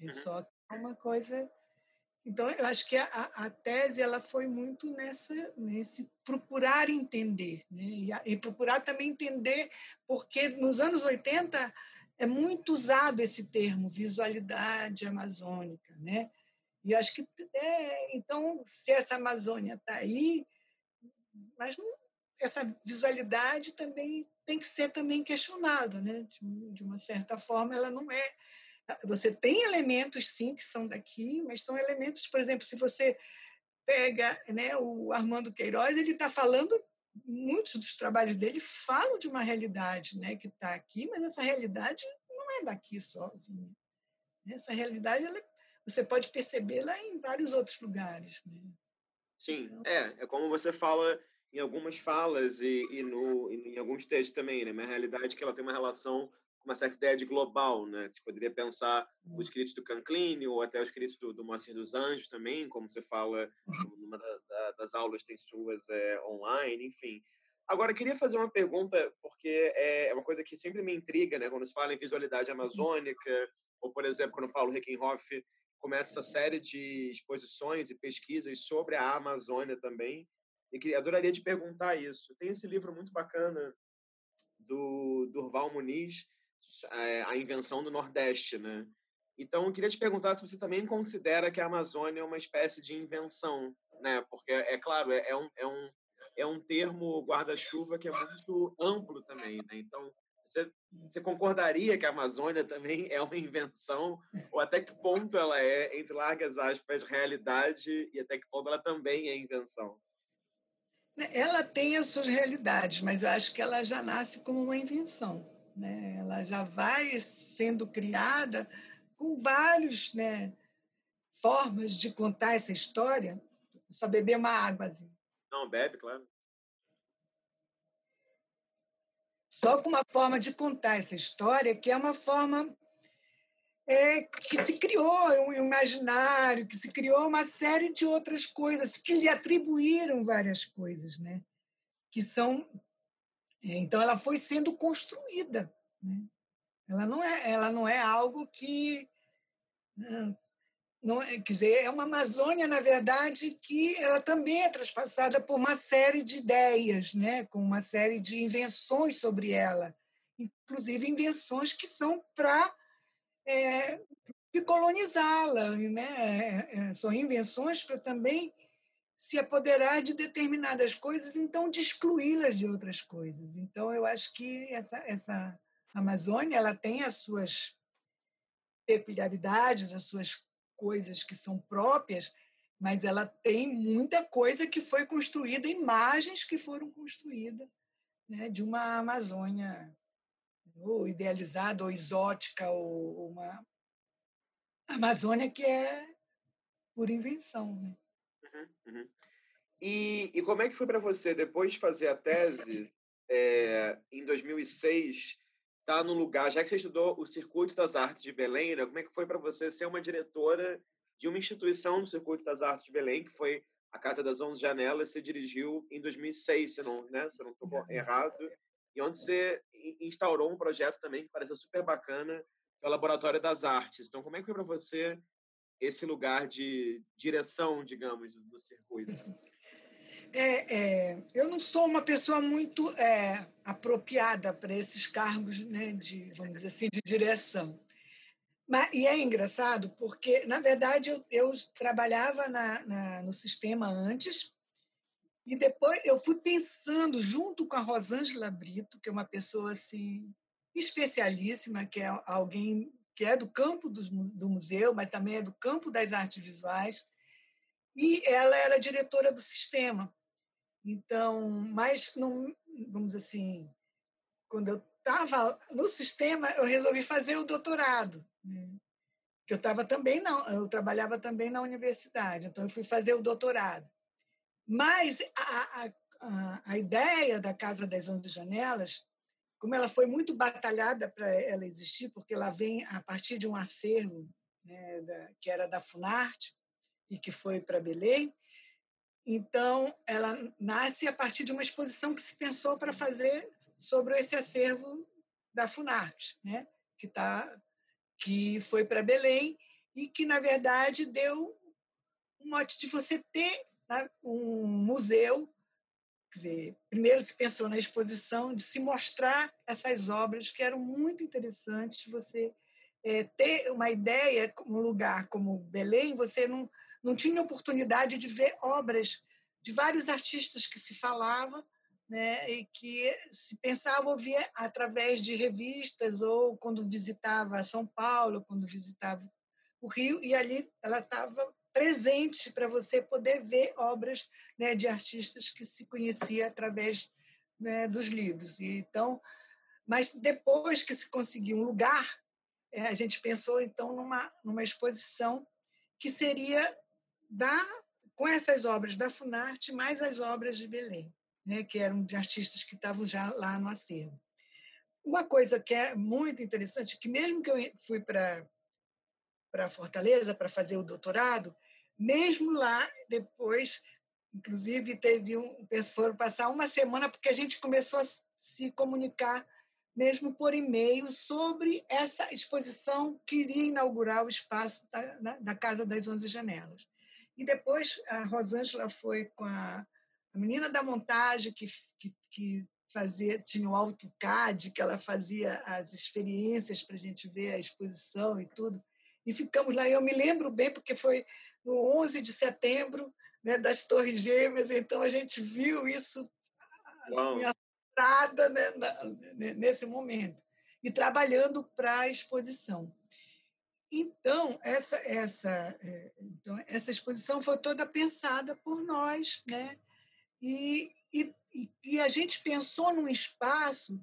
é uhum. só uma coisa. Então, eu acho que a, a tese ela foi muito nessa, nesse procurar entender, né? e, e procurar também entender, porque nos anos 80 é muito usado esse termo, visualidade amazônica, né? E acho que, é, então, se essa Amazônia está aí, mas não, essa visualidade também tem que ser também questionada, né? De, de uma certa forma, ela não é... Você tem elementos, sim, que são daqui, mas são elementos, por exemplo, se você pega né, o Armando Queiroz, ele está falando muitos dos trabalhos dele falam de uma realidade né, que está aqui, mas essa realidade não é daqui sozinha. Essa realidade ela você pode percebê-la em vários outros lugares. Né? Sim, então... é, é como você fala em algumas falas e, e, no, em alguns textos também, né? Mas a realidade é que ela tem uma relação uma certa ideia de global, né? Você poderia pensar os escritos do Canclini ou até os escritos do, do Moacir dos Anjos também, como você fala uhum. numa da, da, das aulas tem suas é, online, enfim. Agora, eu queria fazer uma pergunta, porque é uma coisa que sempre me intriga, né? Quando se fala em visualidade amazônica, ou, por exemplo, quando Paulo Reckenhoff começa essa série de exposições e pesquisas sobre a Amazônia também. E que adoraria te perguntar isso. Tem esse livro muito bacana do Durval Muniz, é, A Invenção do Nordeste, né? Então, eu queria te perguntar se você também considera que a Amazônia é uma espécie de invenção, né? Porque, é claro, é, é um, é um, é um termo guarda-chuva que é muito amplo também, né? Então, você, você concordaria que a Amazônia também é uma invenção? Ou até que ponto ela é, entre largas aspas, realidade e até que ponto ela também é invenção? Ela tem as suas realidades, mas acho que ela já nasce como uma invenção. Né? Ela já vai sendo criada com várias né, formas de contar essa história. Só beber uma água. Assim. Não, bebe, claro. só com uma forma de contar essa história que é uma forma é, que se criou um imaginário, que se criou uma série de outras coisas, que lhe atribuíram várias coisas, né? Que são então ela foi sendo construída, né? Ela não é, ela não é algo que não, quer dizer, é uma Amazônia, na verdade, que ela também é transpassada por uma série de ideias, né? com uma série de invenções sobre ela, inclusive invenções que são para é, colonizá-la. Né? É, é, são invenções para também se apoderar de determinadas coisas, então de excluí-las de outras coisas. Então, eu acho que essa, essa Amazônia ela tem as suas peculiaridades, as suas coisas que são próprias, mas ela tem muita coisa que foi construída, imagens que foram construídas né, de uma Amazônia ou idealizada, ou exótica, ou uma Amazônia que é por invenção. Né? Uhum, uhum. E, e como é que foi para você, depois de fazer a tese, é, em 2006, estar tá no lugar, já que você estudou o Circuito das Artes de Belém, né, como é que foi para você ser uma diretora de uma instituição do Circuito das Artes de Belém, que foi a Casa das Onze Janelas, você dirigiu em 2006, se não, né, se não estou errado, e onde você instaurou um projeto também que pareceu super bacana, que é o Laboratório das Artes. Então, como é que foi para você esse lugar de direção, digamos, do circuito? É, é, eu não sou uma pessoa muito é, apropriada para esses cargos né, de, vamos dizer assim, de direção. Mas, e é engraçado porque, na verdade, eu, eu trabalhava na, na, no sistema antes e depois eu fui pensando, junto com a Rosângela Brito, que é uma pessoa assim, especialíssima, que é alguém que é do campo do, do museu, mas também é do campo das artes visuais, e ela era diretora do sistema. Então, mas não, vamos assim, quando eu estava no sistema, eu resolvi fazer o doutorado. Né? Eu estava também não, eu trabalhava também na universidade, então eu fui fazer o doutorado. Mas a, a, a ideia da Casa das Onze Janelas, como ela foi muito batalhada para ela existir, porque ela vem a partir de um acervo né, da, que era da Funarte e que foi para Belém, então, ela nasce a partir de uma exposição que se pensou para fazer sobre esse acervo da Funarte, né? que, tá, que foi para Belém e que, na verdade, deu um mote de você ter né, um museu. Quer dizer, primeiro se pensou na exposição, de se mostrar essas obras que eram muito interessantes, você é, ter uma ideia, um lugar como Belém, você não não tinha oportunidade de ver obras de vários artistas que se falava né, e que se pensava ouvir através de revistas ou quando visitava São Paulo, quando visitava o Rio, e ali ela estava presente para você poder ver obras né, de artistas que se conhecia através né, dos livros. E, então, mas depois que se conseguiu um lugar, é, a gente pensou então numa, numa exposição que seria da, com essas obras da Funarte mais as obras de Belém, né, que eram de artistas que estavam já lá no acervo. Uma coisa que é muito interessante, que mesmo que eu fui para para Fortaleza para fazer o doutorado, mesmo lá depois, inclusive teve um foram passar uma semana porque a gente começou a se comunicar mesmo por e-mail sobre essa exposição que iria inaugurar o espaço da, da Casa das Onze Janelas. E depois a Rosângela foi com a, a menina da montagem que, que, que fazia, tinha o AutoCAD, que ela fazia as experiências para a gente ver a exposição e tudo. E ficamos lá. Eu me lembro bem, porque foi no 11 de setembro né, das Torres Gêmeas, então a gente viu isso assim, assombrada né, né, nesse momento. E trabalhando para a exposição. Então essa, essa, é, então, essa exposição foi toda pensada por nós, né? E, e, e a gente pensou num espaço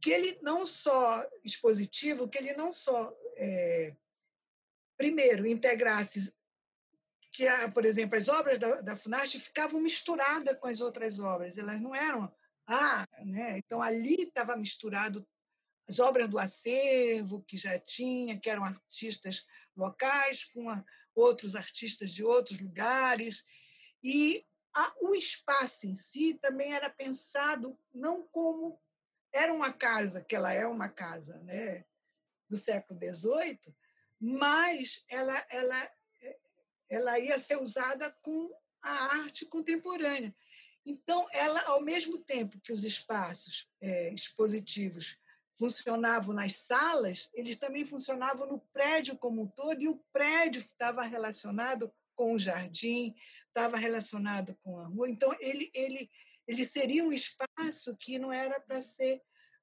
que ele não só expositivo, que ele não só, é, primeiro, integrasse que, por exemplo, as obras da, da ficavam misturadas com as outras obras, elas não eram. Ah, né? Então ali estava misturado as obras do acervo que já tinha, que eram artistas locais, com a, outros artistas de outros lugares. E a, o espaço em si também era pensado não como era uma casa, que ela é uma casa né, do século XVIII, mas ela, ela, ela ia ser usada com a arte contemporânea. Então, ela, ao mesmo tempo que os espaços é, expositivos funcionavam nas salas, eles também funcionavam no prédio como um todo, e o prédio estava relacionado com o jardim, estava relacionado com a rua. Então, ele, ele, ele seria um espaço que não era para ser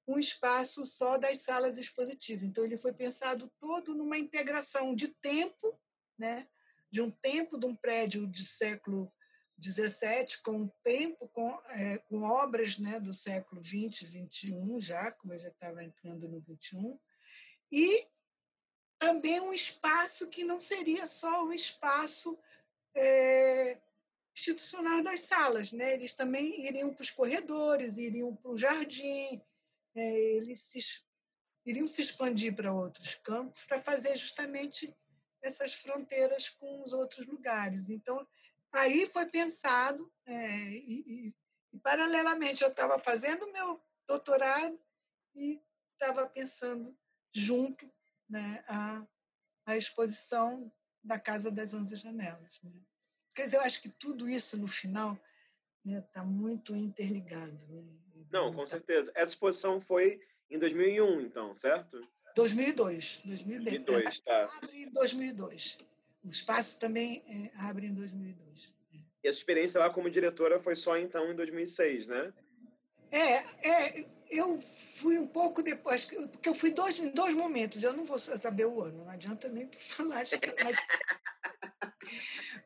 um espaço só das salas expositivas. Então, ele foi pensado todo numa integração de tempo, né? de um tempo de um prédio de século 17 com o tempo, com, é, com obras né, do século 20, 21 já, como eu já estava entrando no 21, e também um espaço que não seria só um espaço é, institucional das salas, né? eles também iriam para os corredores, iriam para o jardim, é, eles se, iriam se expandir para outros campos para fazer justamente essas fronteiras com os outros lugares. Então, Aí foi pensado, é, e, e, e, paralelamente eu estava fazendo meu doutorado e estava pensando junto né, a, a exposição da Casa das Onze Janelas. Né? Quer dizer, eu acho que tudo isso, no final, está né, tá muito interligado. Né? Não, com certeza. Essa exposição foi em 2001, então, certo? 2002. 2002, 2002 tá. Em 2002. O espaço também é, abre em 2002. E a experiência lá como diretora foi só então em 2006, né? É, é eu fui um pouco depois, porque eu fui dois, em dois momentos, eu não vou saber o ano, não adianta nem tu falar. Mas,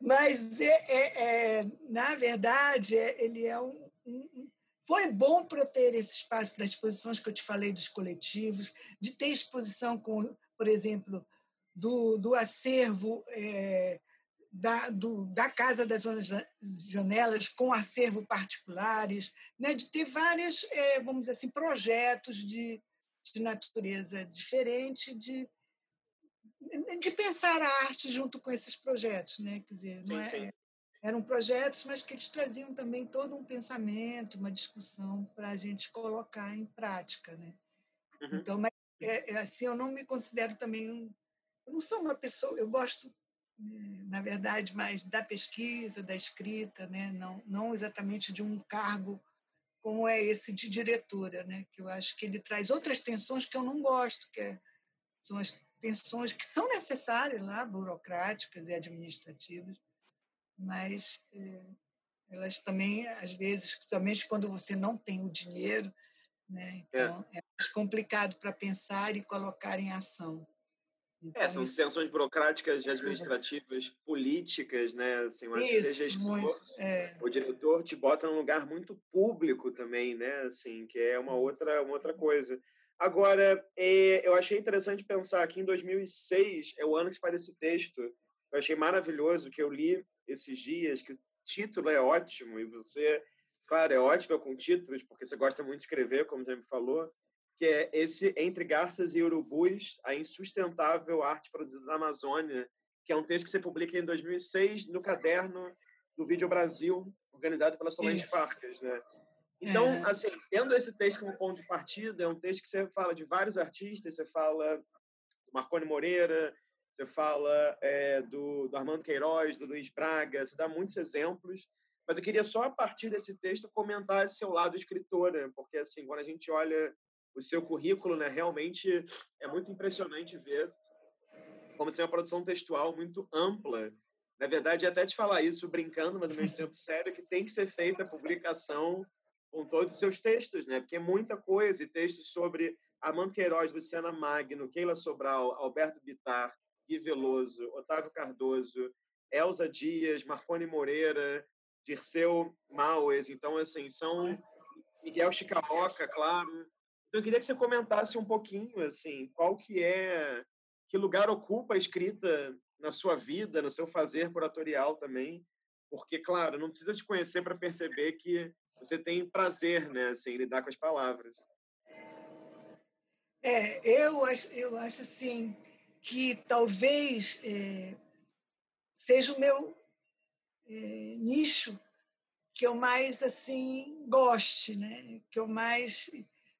mas é, é, é, na verdade, é, ele é um, um foi bom para eu ter esse espaço das exposições que eu te falei dos coletivos, de ter exposição com, por exemplo, do, do acervo é, da, do, da Casa das Janelas com acervo particulares, né, de ter vários, é, vamos dizer assim, projetos de, de natureza diferente, de, de pensar a arte junto com esses projetos. Né? Quer dizer, sim, é, sim. Eram projetos, mas que eles traziam também todo um pensamento, uma discussão para a gente colocar em prática. Né? Uhum. Então, mas, é, é, assim, eu não me considero também eu não sou uma pessoa, eu gosto, né, na verdade, mais da pesquisa, da escrita, né? não, não exatamente de um cargo como é esse de diretora, né? que eu acho que ele traz outras tensões que eu não gosto, que é, são as tensões que são necessárias lá, burocráticas e administrativas, mas é, elas também, às vezes, somente quando você não tem o dinheiro, né? É. então é, é mais complicado para pensar e colocar em ação. Então, é, são isso... tensões burocráticas, administrativas, políticas, né? Assim, eu acho isso, que ser gestor, muito, é. o diretor te bota num lugar muito público também, né? Assim, que é uma outra, uma outra coisa. Agora, é, eu achei interessante pensar que em 2006 é o ano que se faz esse texto eu achei maravilhoso que eu li esses dias, que o título é ótimo e você, claro, é ótimo com títulos, porque você gosta muito de escrever, como já me falou, que é esse Entre Garças e Urubus, a insustentável arte produzida na Amazônia, que é um texto que você publica em 2006 no caderno do Vídeo Brasil, organizado pela Solange Farcas, né? Então, é. assim, tendo esse texto como ponto de partida, é um texto que você fala de vários artistas, você fala Marconi Moreira, você fala é, do, do, Armando Queiroz, do Luiz Braga, você dá muitos exemplos, mas eu queria só, a partir desse texto, comentar esse seu lado escritora, porque, assim, quando a gente olha o seu currículo, né, realmente é muito impressionante ver como se é uma produção textual muito ampla. Na verdade, até te falar isso brincando, mas ao mesmo tempo sério, que tem que ser feita a publicação com todos os seus textos, né? Porque é muita coisa, e textos sobre Armando Queiroz, Luciana Magno, Keila Sobral, Alberto Bitar, Gui Veloso, Otávio Cardoso, Elza Dias, Marconi Moreira, Dirceu Maues, então, assim, são Miguel Chicaroca, claro. Então, eu queria que você comentasse um pouquinho, assim, qual que é, que lugar ocupa a escrita na sua vida, no seu fazer curatorial também, porque, claro, não precisa te conhecer para perceber que você tem prazer, né, assim, lidar com as palavras. É, eu acho, eu acho assim que talvez é, seja o meu é, nicho que eu mais assim goste, né? Que eu mais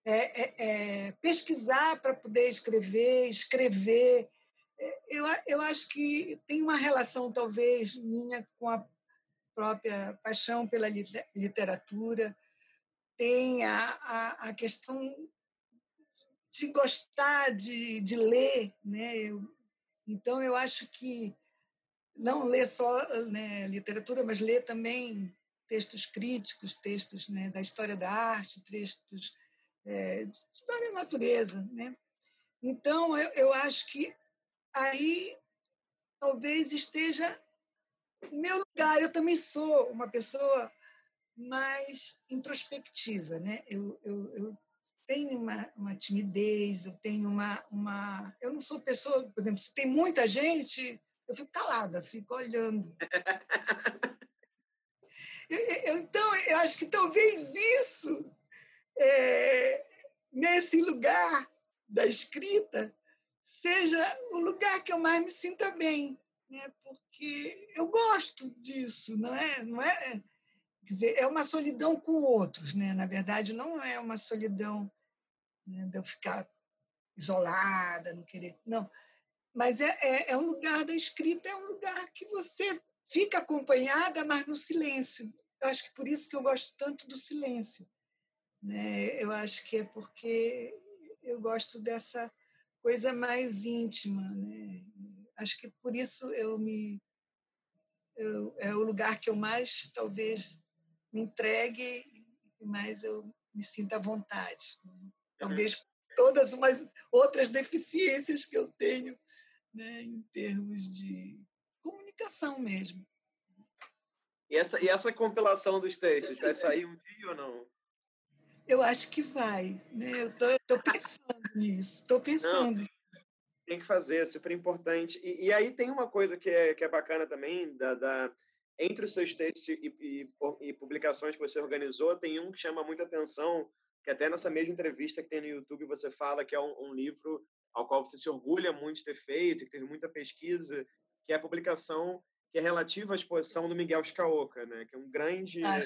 é, é, é pesquisar para poder escrever, escrever. É, eu, eu acho que tem uma relação talvez minha com a própria paixão pela literatura, tem a, a, a questão de gostar de, de ler. Né? Eu, então, eu acho que não ler só né, literatura, mas ler também textos críticos, textos né, da história da arte, textos é, de história da natureza. Né? Então, eu, eu acho que aí talvez esteja meu lugar, eu também sou uma pessoa mais introspectiva, né? Eu, eu, eu tenho uma, uma, timidez, eu tenho uma, uma... Eu não sou pessoa, por exemplo, se tem muita gente, eu fico calada, fico olhando. eu, eu, então, eu acho que talvez isso, é, nesse lugar da escrita, seja o lugar que eu mais me sinta bem, né? porque eu gosto disso, não é? Não é quer dizer, é uma solidão com outros, né? Na verdade, não é uma solidão né, de eu ficar isolada, não querer, não. Mas é, é, é um lugar da escrita, é um lugar que você fica acompanhada, mas no silêncio. Eu acho que por isso que eu gosto tanto do silêncio. Né? Eu acho que é porque eu gosto dessa coisa mais íntima, né? acho que por isso eu me eu, é o lugar que eu mais talvez me entregue e mais eu me sinta à vontade. Talvez todas umas outras deficiências que eu tenho né, em termos de comunicação mesmo. E essa, e essa compilação dos textos vai sair um dia ou não? Eu acho que vai. Né? Eu estou pensando nisso. Estou pensando. Não, tem que fazer, é super importante. E, e, aí tem uma coisa que é, que é bacana também, da, da entre os seus textos e, e, e, publicações que você organizou, tem um que chama muita atenção, que até nessa mesma entrevista que tem no YouTube você fala que é um, um livro ao qual você se orgulha muito de ter feito, que teve muita pesquisa, que é a publicação que é relativa à exposição do Miguel Scaoca, né? que é um grande, ah,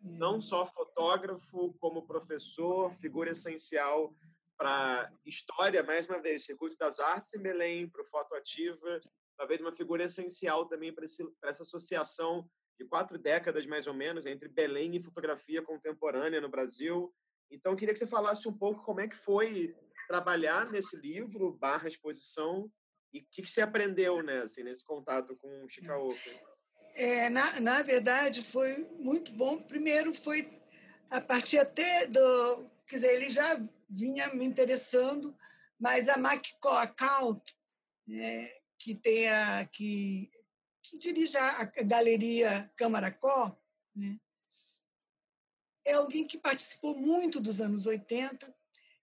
não só fotógrafo, como professor, figura essencial para história, mais uma vez, circuito das artes em Belém, para o Foto Ativa, talvez uma figura essencial também para essa associação de quatro décadas, mais ou menos, entre Belém e fotografia contemporânea no Brasil. Então, eu queria que você falasse um pouco como é que foi trabalhar nesse livro, barra exposição, e o que, que você aprendeu né, assim, nesse contato com o Chicago. É, na, na verdade, foi muito bom. Primeiro, foi a partir até do... Quer dizer, ele já vinha me interessando, mas a Mac Cal, né, que tem a que, que dirige a, galeria Camaracó, né, é alguém que participou muito dos anos 80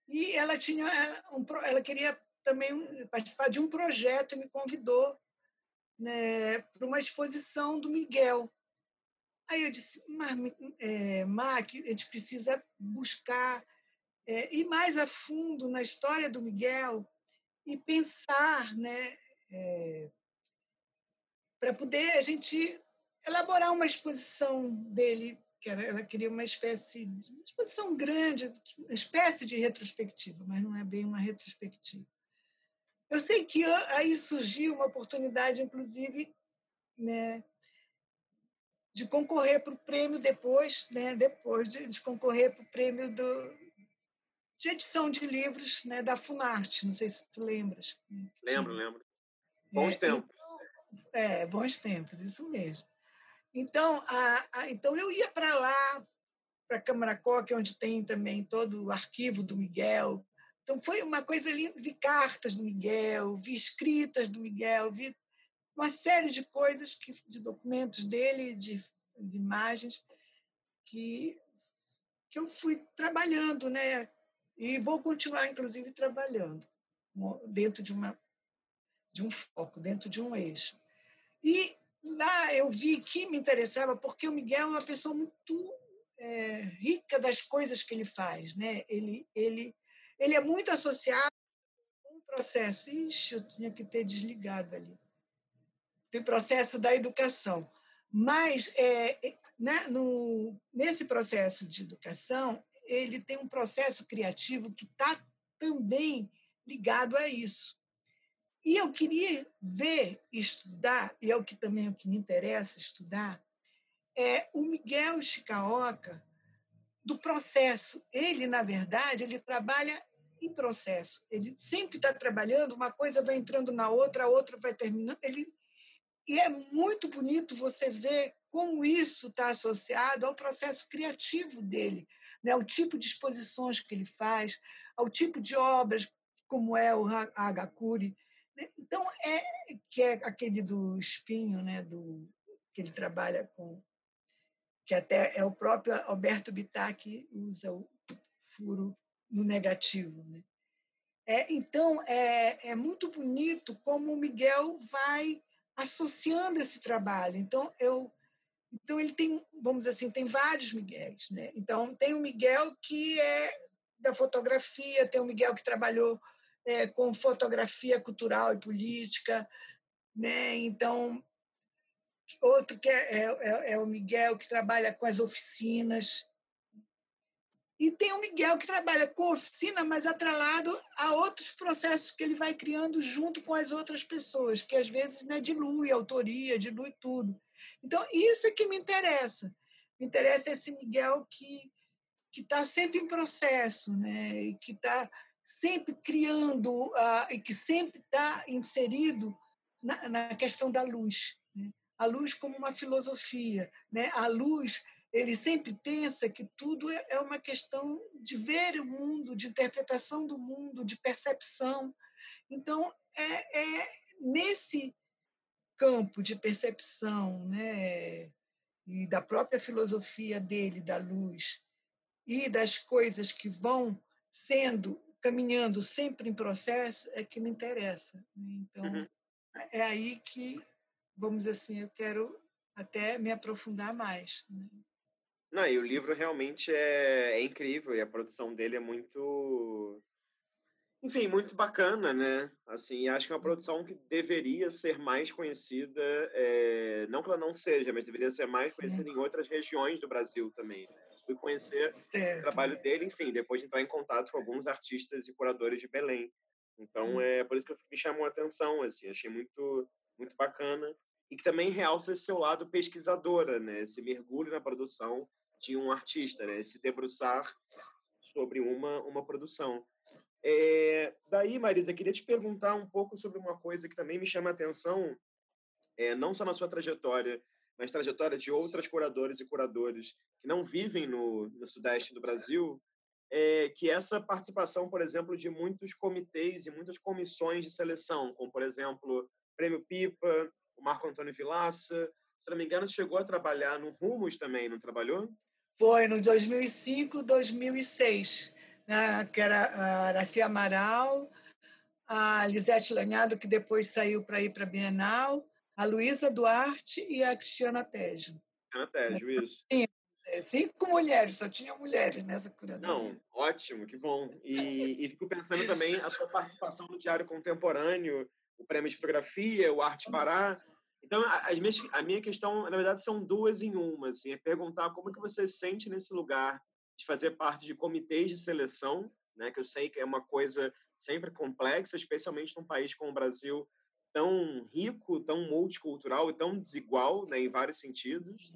e ela tinha um, ela queria também participar de um projeto e me convidou né, para uma exposição do Miguel. Aí eu disse, é, Mac, a gente precisa buscar é, ir mais a fundo na história do Miguel e pensar, né, é, para poder a gente elaborar uma exposição dele, que era, ela queria uma espécie de uma exposição grande, uma espécie de retrospectiva, mas não é bem uma retrospectiva. Eu sei que aí surgiu uma oportunidade, inclusive, né, de concorrer para o prêmio depois, né, depois de, de concorrer para o prêmio do, de edição de livros né, da Funarte. Não sei se tu lembras. Lembro, lembro. Bons é, tempos. Então, é, bons tempos, isso mesmo. Então, a, a, então eu ia para lá, para Camaracó, que é onde tem também todo o arquivo do Miguel. Então, foi uma coisa linda. Vi cartas do Miguel, vi escritas do Miguel, vi uma série de coisas, que, de documentos dele, de, de imagens, que, que eu fui trabalhando, né? E vou continuar, inclusive, trabalhando dentro de, uma, de um foco, dentro de um eixo. E lá eu vi que me interessava, porque o Miguel é uma pessoa muito é, rica das coisas que ele faz. Né? Ele, ele, ele é muito associado com um processo. Ixi, eu tinha que ter desligado ali. Tem processo da educação. Mas, é, né, no, nesse processo de educação, ele tem um processo criativo que está também ligado a isso. E eu queria ver, estudar, e é o que também é o que me interessa estudar, é o Miguel Chicaoca do processo. Ele, na verdade, ele trabalha em processo. Ele sempre está trabalhando, uma coisa vai entrando na outra, a outra vai terminando. Ele... E é muito bonito você ver como isso está associado ao processo criativo dele né, ao tipo de exposições que ele faz, ao tipo de obras, como é o Hagakure. Então, é que é aquele do espinho, né, do, que ele trabalha com, que até é o próprio Alberto Bittar que usa o furo no negativo. Né? É, então, é, é muito bonito como o Miguel vai associando esse trabalho. Então, eu então ele tem, vamos dizer assim, tem vários Miguéis, né? Então tem o Miguel que é da fotografia, tem o Miguel que trabalhou é, com fotografia cultural e política, né? Então outro que é, é, é, é o Miguel que trabalha com as oficinas e tem o Miguel que trabalha com oficina, mas atrelado a outros processos que ele vai criando junto com as outras pessoas, que às vezes né, dilui a autoria, dilui tudo. Então, isso é que me interessa. Me interessa esse Miguel que que está sempre em processo, né? E que está sempre criando uh, e que sempre está inserido na, na, questão da luz, né? a luz como uma filosofia, né? A luz ele sempre pensa que tudo é, é uma questão de ver o mundo, de interpretação do mundo, de percepção. Então é, é nesse campo de percepção né, e da própria filosofia dele, da luz, e das coisas que vão sendo, caminhando sempre em processo, é que me interessa. Né. Então, uhum. é aí que, vamos dizer assim, eu quero até me aprofundar mais. Né. Não, e o livro realmente é, é incrível e a produção dele é muito enfim, muito bacana, né? Assim, acho que é uma produção que deveria ser mais conhecida, é, não que ela não seja, mas deveria ser mais conhecida em outras regiões do Brasil também. Fui conhecer certo. o trabalho dele, enfim, depois de entrar em contato com alguns artistas e curadores de Belém. Então, hum. é por isso que me chamou a atenção, assim, achei muito, muito bacana e que também realça esse seu lado pesquisadora, né? Esse mergulho na produção de um artista, né? Se debruçar sobre uma, uma produção. É, daí, Marisa, queria te perguntar um pouco sobre uma coisa que também me chama a atenção, é, não só na sua trajetória, mas trajetória de outras curadoras e curadores que não vivem no, no Sudeste do Brasil, é, que essa participação, por exemplo, de muitos comitês e muitas comissões de seleção, como, por exemplo, Prêmio Pipa, o Marco Antônio Vilaça, se não me engano, chegou a trabalhar no Rumos também, não trabalhou? Foi, no 2005, 2006 né, que era a Araci Amaral, a Lisete Lanhado, que depois saiu para ir para a Bienal, a Luísa Duarte e a Cristiana Tejo. Cristiana Tejo, isso. Sim, é, cinco mulheres, só tinha mulheres nessa curadoria. Não, ótimo, que bom. E, e fico pensando também a sua participação no Diário Contemporâneo, o Prêmio de Fotografia, o Arte Pará. Então, as minhas, a minha questão, na verdade, são duas em uma. Assim, é perguntar como é que você se sente nesse lugar de fazer parte de comitês de seleção, né, que eu sei que é uma coisa sempre complexa, especialmente num país como o Brasil, tão rico, tão multicultural e tão desigual né, em vários sentidos.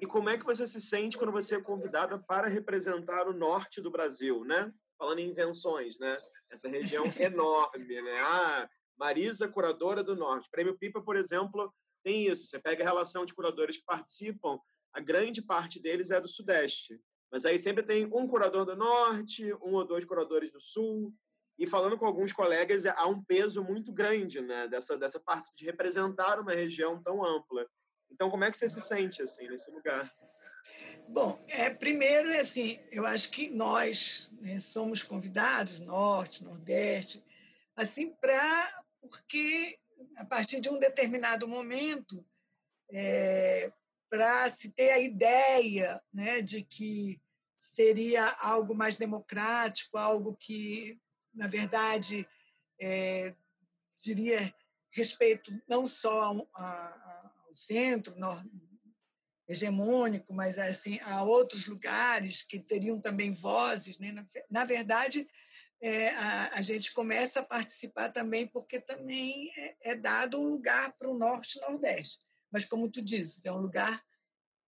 E como é que você se sente quando você é convidada para representar o norte do Brasil, né? Falando em invenções, né? Essa região enorme, né? Ah, Marisa, curadora do norte. Prêmio Pipa, por exemplo, tem isso. Você pega a relação de curadores que participam, a grande parte deles é do sudeste. Mas aí sempre tem um curador do norte, um ou dois curadores do sul. E falando com alguns colegas, há um peso muito grande né, dessa, dessa parte de representar uma região tão ampla. Então, como é que você se sente assim nesse lugar? Bom, é, primeiro, é assim, eu acho que nós né, somos convidados, Norte, Nordeste, assim, para porque a partir de um determinado momento, é, para se ter a ideia né, de que seria algo mais democrático, algo que, na verdade, é, diria respeito não só ao, ao centro hegemônico, mas assim a outros lugares que teriam também vozes. Né? Na, na verdade, é, a, a, gente começa a participar também porque também é, é dado um lugar para o norte e nordeste. Mas, como tu dizes, é um lugar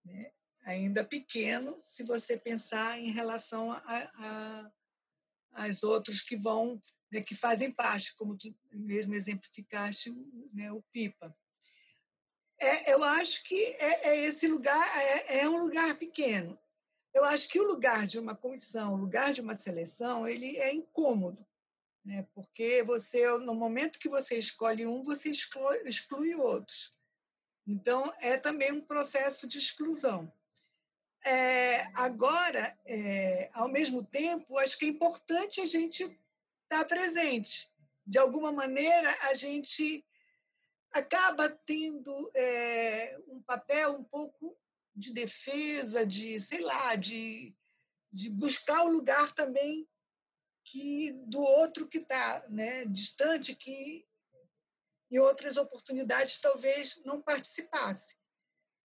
né, ainda pequeno se você pensar em relação a, a, as outros que vão, né, que fazem parte, como tu mesmo exemplificaste, né, o Pipa. É, eu acho que é, é esse lugar é, é, um lugar pequeno. Eu acho que o lugar de uma comissão, o lugar de uma seleção, ele é incômodo, né? porque você, no momento que você escolhe um, você exclui, exclui outros. Então, é também um processo de exclusão. É, agora, é, ao mesmo tempo, acho que é importante a gente estar presente. De alguma maneira, a gente acaba tendo é, um papel um pouco de defesa, de, sei lá, de, de buscar o lugar também que do outro que está né, distante, que em outras oportunidades talvez não participasse,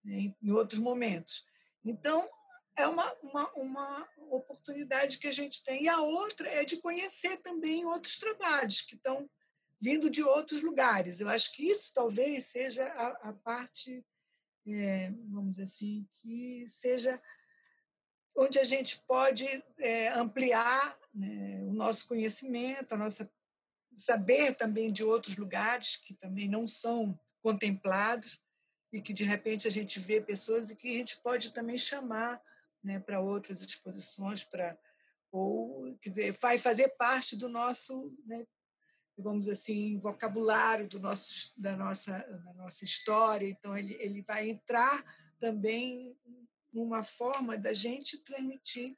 né, em outros momentos. Então, é uma, uma, uma oportunidade que a gente tem. E a outra é de conhecer também outros trabalhos que estão vindo de outros lugares. Eu acho que isso talvez seja a, a parte, é, vamos dizer assim, que seja onde a gente pode é, ampliar né, o nosso conhecimento, a nossa saber também de outros lugares que também não são contemplados e que de repente a gente vê pessoas e que a gente pode também chamar né, para outras exposições para ou quer dizer vai fazer parte do nosso né, vamos assim vocabulário do nosso da nossa da nossa história então ele ele vai entrar também numa forma da gente transmitir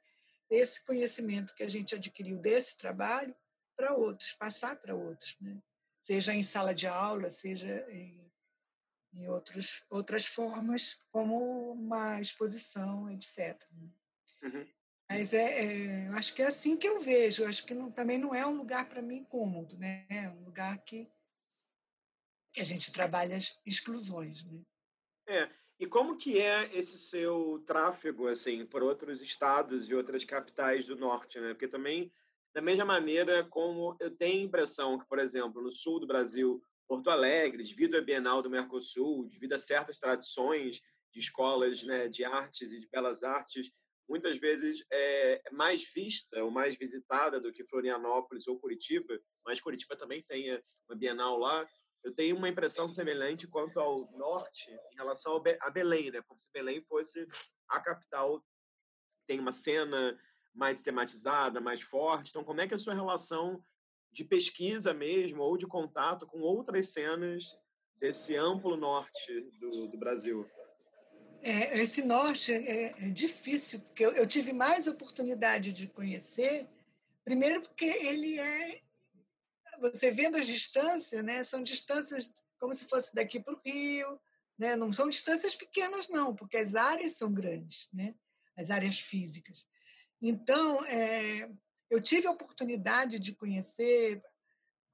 esse conhecimento que a gente adquiriu desse trabalho para outros passar para outros né? seja em sala de aula seja em em outros, outras formas, como uma exposição, etc. Né? Uhum. Mas é, é, acho que é assim que eu vejo. Acho que não, também não é um lugar para mim cômodo, né? É um lugar que, que a gente trabalha as exclusões, né? É. E como que é esse seu tráfego assim por outros estados e outras capitais do norte, né? Porque também da mesma maneira como eu tenho a impressão que, por exemplo, no sul do Brasil Porto Alegre, devido à Bienal do Mercosul, devido a certas tradições de escolas né, de artes e de belas artes, muitas vezes é mais vista ou mais visitada do que Florianópolis ou Curitiba, mas Curitiba também tem uma Bienal lá. Eu tenho uma impressão semelhante quanto ao norte em relação a Belém, né? como se Belém fosse a capital tem uma cena mais tematizada, mais forte. Então, como é que é a sua relação de pesquisa mesmo ou de contato com outras cenas desse amplo norte do, do Brasil? É, esse norte é, é difícil, porque eu, eu, tive mais oportunidade de conhecer, primeiro porque ele é, você vendo as distâncias, né, são distâncias como se fosse daqui para o Rio. Né? Não são distâncias pequenas, não, porque as áreas são grandes, né? as áreas físicas. Então, é, eu tive a oportunidade de conhecer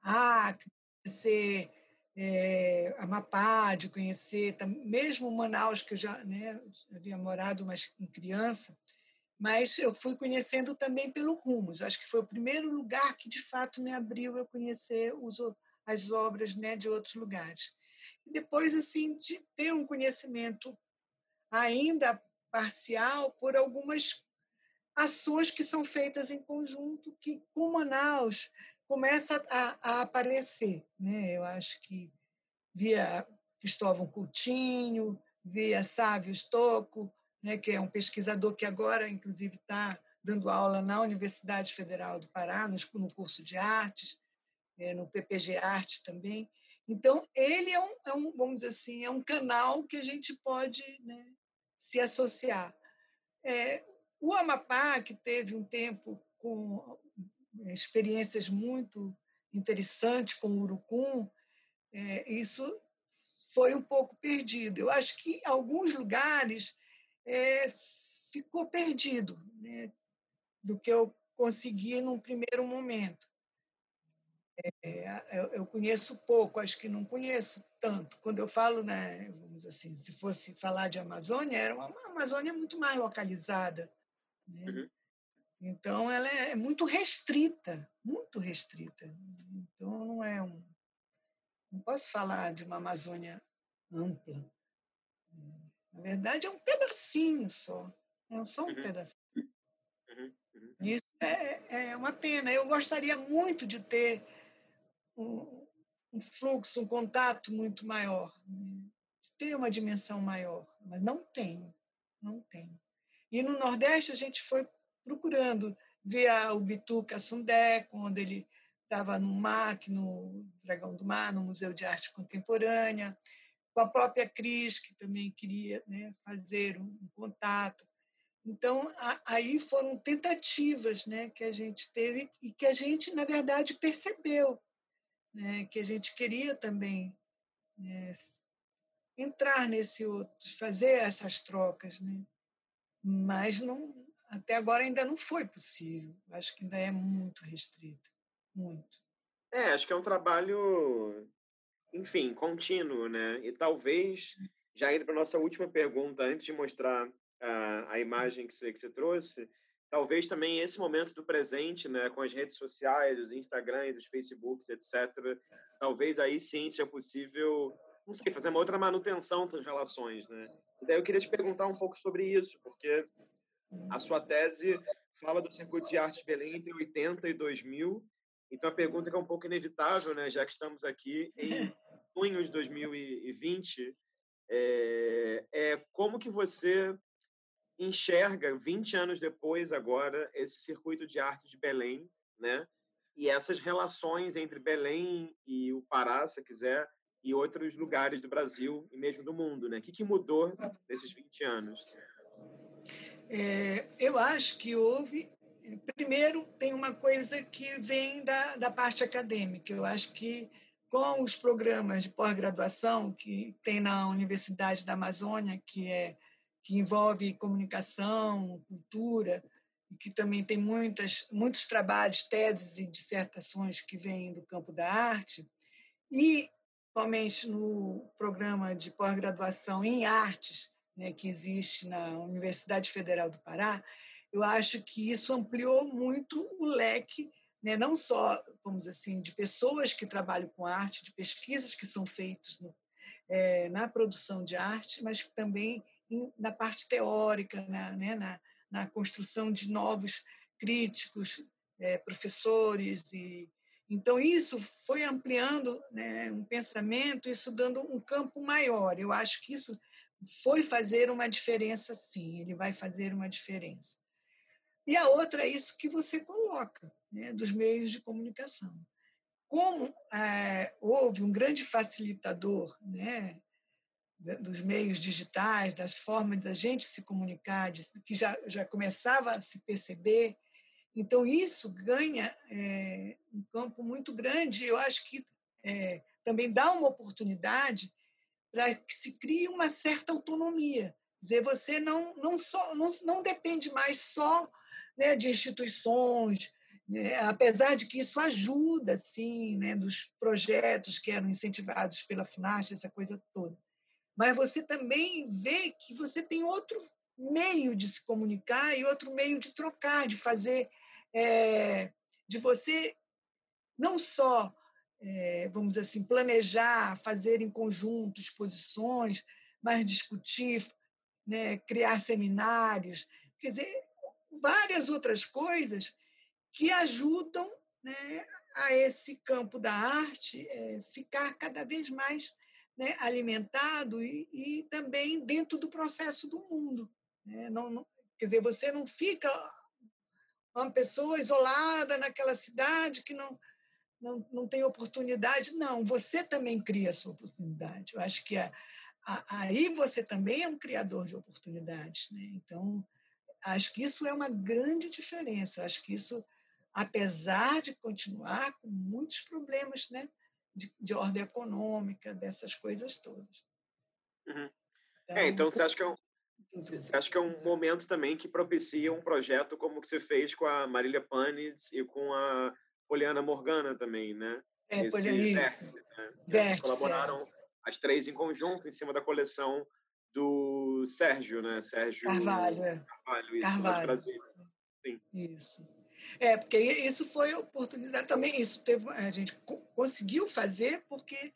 Acre, conhecer é, Amapá, de conhecer mesmo Manaus, que eu já né, havia morado mas em criança, mas eu fui conhecendo também pelo Rumos. Acho que foi o primeiro lugar que, de fato, me abriu a conhecer os, as obras né, de outros lugares. E depois, assim, de ter um conhecimento ainda parcial por algumas ações que são feitas em conjunto, que com Manaus começa a, a aparecer. Né? Eu acho que via Cristóvão Coutinho, via Sávio Stocco, né, que é um pesquisador que agora, inclusive, está dando aula na Universidade Federal do Pará, no, curso de artes, é, no PPG Artes também. Então, ele é um, é um, vamos dizer assim, é um canal que a gente pode né, se associar. É, o Amapá, que teve um tempo com é, experiências muito interessantes com o Urucum, é, isso foi um pouco perdido. Eu acho que alguns lugares é, ficou perdido né, do que eu consegui num primeiro momento. É, eu, eu, conheço pouco, acho que não conheço tanto. Quando eu falo, né, vamos assim, se fosse falar de Amazônia, era uma, uma Amazônia muito mais localizada. Né? Uhum. Então, ela é muito restrita, muito restrita. Então, não é um. Não posso falar de uma Amazônia ampla. Na verdade, é um pedacinho só. É só um uhum. pedacinho. Uhum. Uhum. Isso é, é uma pena. Eu gostaria muito de ter um, um fluxo, um contato muito maior, né? de ter uma dimensão maior, mas não tem, não tem. E no Nordeste a gente foi procurando ver o Bituca Sundé, quando ele estava no MAC, no Dragão do Mar, no Museu de Arte Contemporânea, com a própria Cris, que também queria né, fazer um, um, contato. Então, a, aí foram tentativas né, que a gente teve e que a gente, na verdade, percebeu né, que a gente queria também né, entrar nesse outro, fazer essas trocas. Né? Mas não, até agora ainda não foi possível. Acho que ainda é muito restrito. Muito. É, acho que é um trabalho enfim, contínuo, né? E talvez, já indo para a nossa última pergunta, antes de mostrar uh, a imagem que você, que você trouxe, talvez também esse momento do presente, né, com as redes sociais, os Instagram, os Facebooks, etc., talvez aí sim seja possível, não sei, fazer uma outra manutenção dessas relações, né? Daí eu queria te perguntar um pouco sobre isso, porque a sua tese fala do circuito de arte de Belém entre 80 e 2000, então, a pergunta que é um pouco inevitável, né, já que estamos aqui em junho de 2020, é, é como que você enxerga, 20 anos depois agora, esse circuito de arte de Belém, né? E essas relações entre Belém e o Pará, se quiser, e outros lugares do Brasil e mesmo do mundo, né? O que, que mudou nesses 20 anos? É, eu acho que houve Primeiro, tem uma coisa que vem da, da parte acadêmica. Eu acho que com os programas de pós-graduação que tem na Universidade da Amazônia, que é que envolve comunicação, cultura, e que também tem muitas, muitos trabalhos, teses e dissertações que vêm do campo da arte, e somente no programa de pós-graduação em artes, né, que existe na Universidade Federal do Pará, eu acho que isso ampliou muito o leque, né, não só, vamos assim, de pessoas que trabalham com arte, de pesquisas que são feitas no, é, na produção de arte, mas também em, na parte teórica, na, né, na, na, construção de novos críticos, é, professores e então isso foi ampliando né, um pensamento, isso dando um campo maior. Eu acho que isso foi fazer uma diferença, sim. Ele vai fazer uma diferença. E a outra é isso que você coloca, né, dos meios de comunicação. Como é, houve um grande facilitador né, dos meios digitais, das formas da gente se comunicar, que já, já começava a se perceber, então isso ganha é, um campo muito grande. Eu acho que é, também dá uma oportunidade para que se crie uma certa autonomia. Quer dizer, você não, não, só, não, não depende mais só né, de instituições, né, apesar de que isso ajuda, sim, né, dos projetos que eram incentivados pela FUNAST, essa coisa toda. Mas você também vê que você tem outro meio de se comunicar e outro meio de trocar, de fazer, é, de você não só, é, vamos dizer assim, planejar, fazer em conjunto exposições, mas discutir, né, criar seminários, quer dizer, várias outras coisas que ajudam né, a esse campo da arte é, ficar cada vez mais né, alimentado e, e, também dentro do processo do mundo. Né? Não, não, quer dizer, você não fica uma pessoa isolada naquela cidade que não, não, não tem oportunidade. Não, você também cria a sua oportunidade. Eu acho que a, a, aí você também é um criador de oportunidades. Né? Então, acho que isso é uma grande diferença. Acho que isso, apesar de continuar com muitos problemas né, de, de ordem econômica, dessas coisas todas. Uhum. Então, é, então você acha que é um, você acha que é um momento também que propicia um projeto como o que você fez com a Marília Panes e com a Poliana Morgana também, né? É, Esse isso. Vértice, né? Vértice, colaboraram é. as três em conjunto em cima da coleção do Sérgio, né? Sérgio Carvalho. É. Carvalho, isso, Carvalho. Sim. Isso. É, porque isso foi oportunidade também, isso teve, a gente conseguiu fazer porque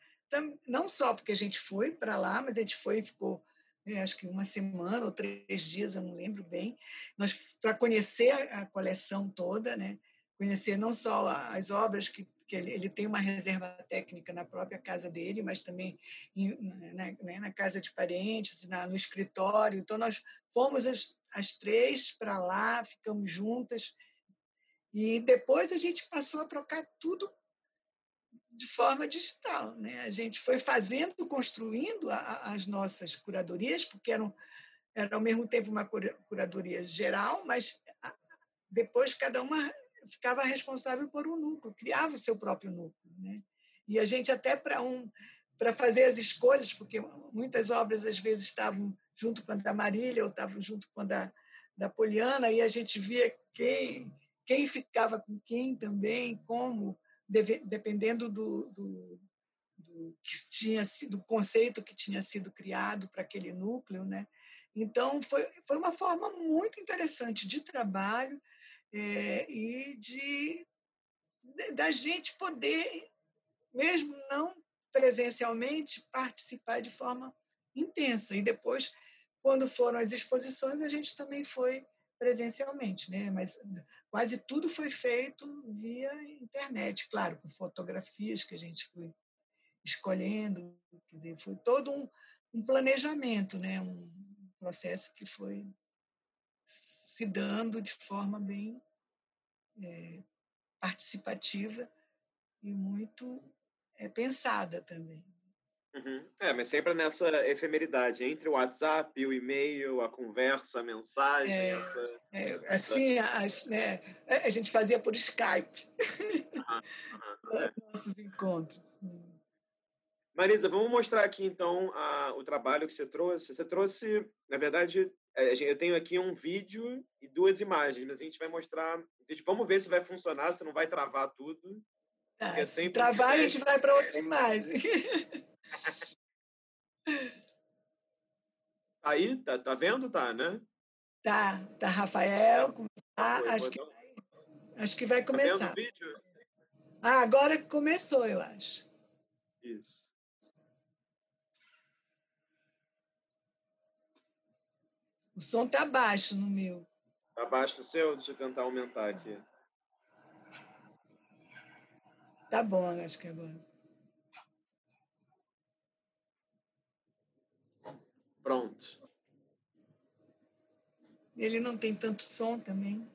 não só porque a gente foi para lá, mas a gente foi e ficou é, acho que uma semana ou três dias, eu não lembro bem, nós para conhecer a coleção toda, né? Conhecer não só as obras que que ele, ele, tem uma reserva técnica na própria casa dele, mas também em, na, né, na, casa de parentes, na, no escritório. Então, nós fomos as, as três para lá, ficamos juntas, e depois a gente passou a trocar tudo de forma digital. Né? A gente foi fazendo, construindo a, as nossas curadorias, porque eram, era ao mesmo tempo uma curadoria geral, mas depois cada uma ficava responsável por um núcleo, criava o seu próprio núcleo. Né? E a gente até para um para fazer as escolhas, porque muitas obras às vezes estavam junto com a da Marília ou estavam junto com a da, da Poliana, e a gente via quem, quem ficava com quem também, como, deve, dependendo do, do, do, que tinha sido, do conceito que tinha sido criado para aquele núcleo. Né? Então, foi, foi uma forma muito interessante de trabalho é, e de da gente poder, mesmo não presencialmente, participar de forma intensa. E depois, quando foram as exposições, a gente também foi presencialmente, né? Mas quase tudo foi feito via internet, claro, com fotografias que a gente foi escolhendo, quer dizer, foi todo um, um planejamento, né? Um processo que foi se dando de forma bem é, participativa e muito é, pensada também. Uhum. É, mas sempre nessa efemeridade, entre o WhatsApp, o e-mail, a conversa, a mensagem. É, essa, é, assim, as, né, a gente fazia por Skype uhum, uhum, nossos encontros. Marisa, vamos mostrar aqui então a, o trabalho que você trouxe. Você trouxe, na verdade, é, eu tenho aqui um vídeo e duas imagens, mas a gente vai mostrar. Vamos ver se vai funcionar, se não vai travar tudo. Ah, se travar, a gente vai para outra imagem. Aí, tá, tá vendo? Tá, né? Tá, tá, Rafael. Ah, acho, que vai, acho que vai começar. Tá vendo o vídeo? Ah, agora começou, eu acho. Isso. O som tá baixo no meu. Tá baixo o seu? Deixa eu tentar aumentar aqui. Tá bom, acho que agora. Pronto. Ele não tem tanto som também.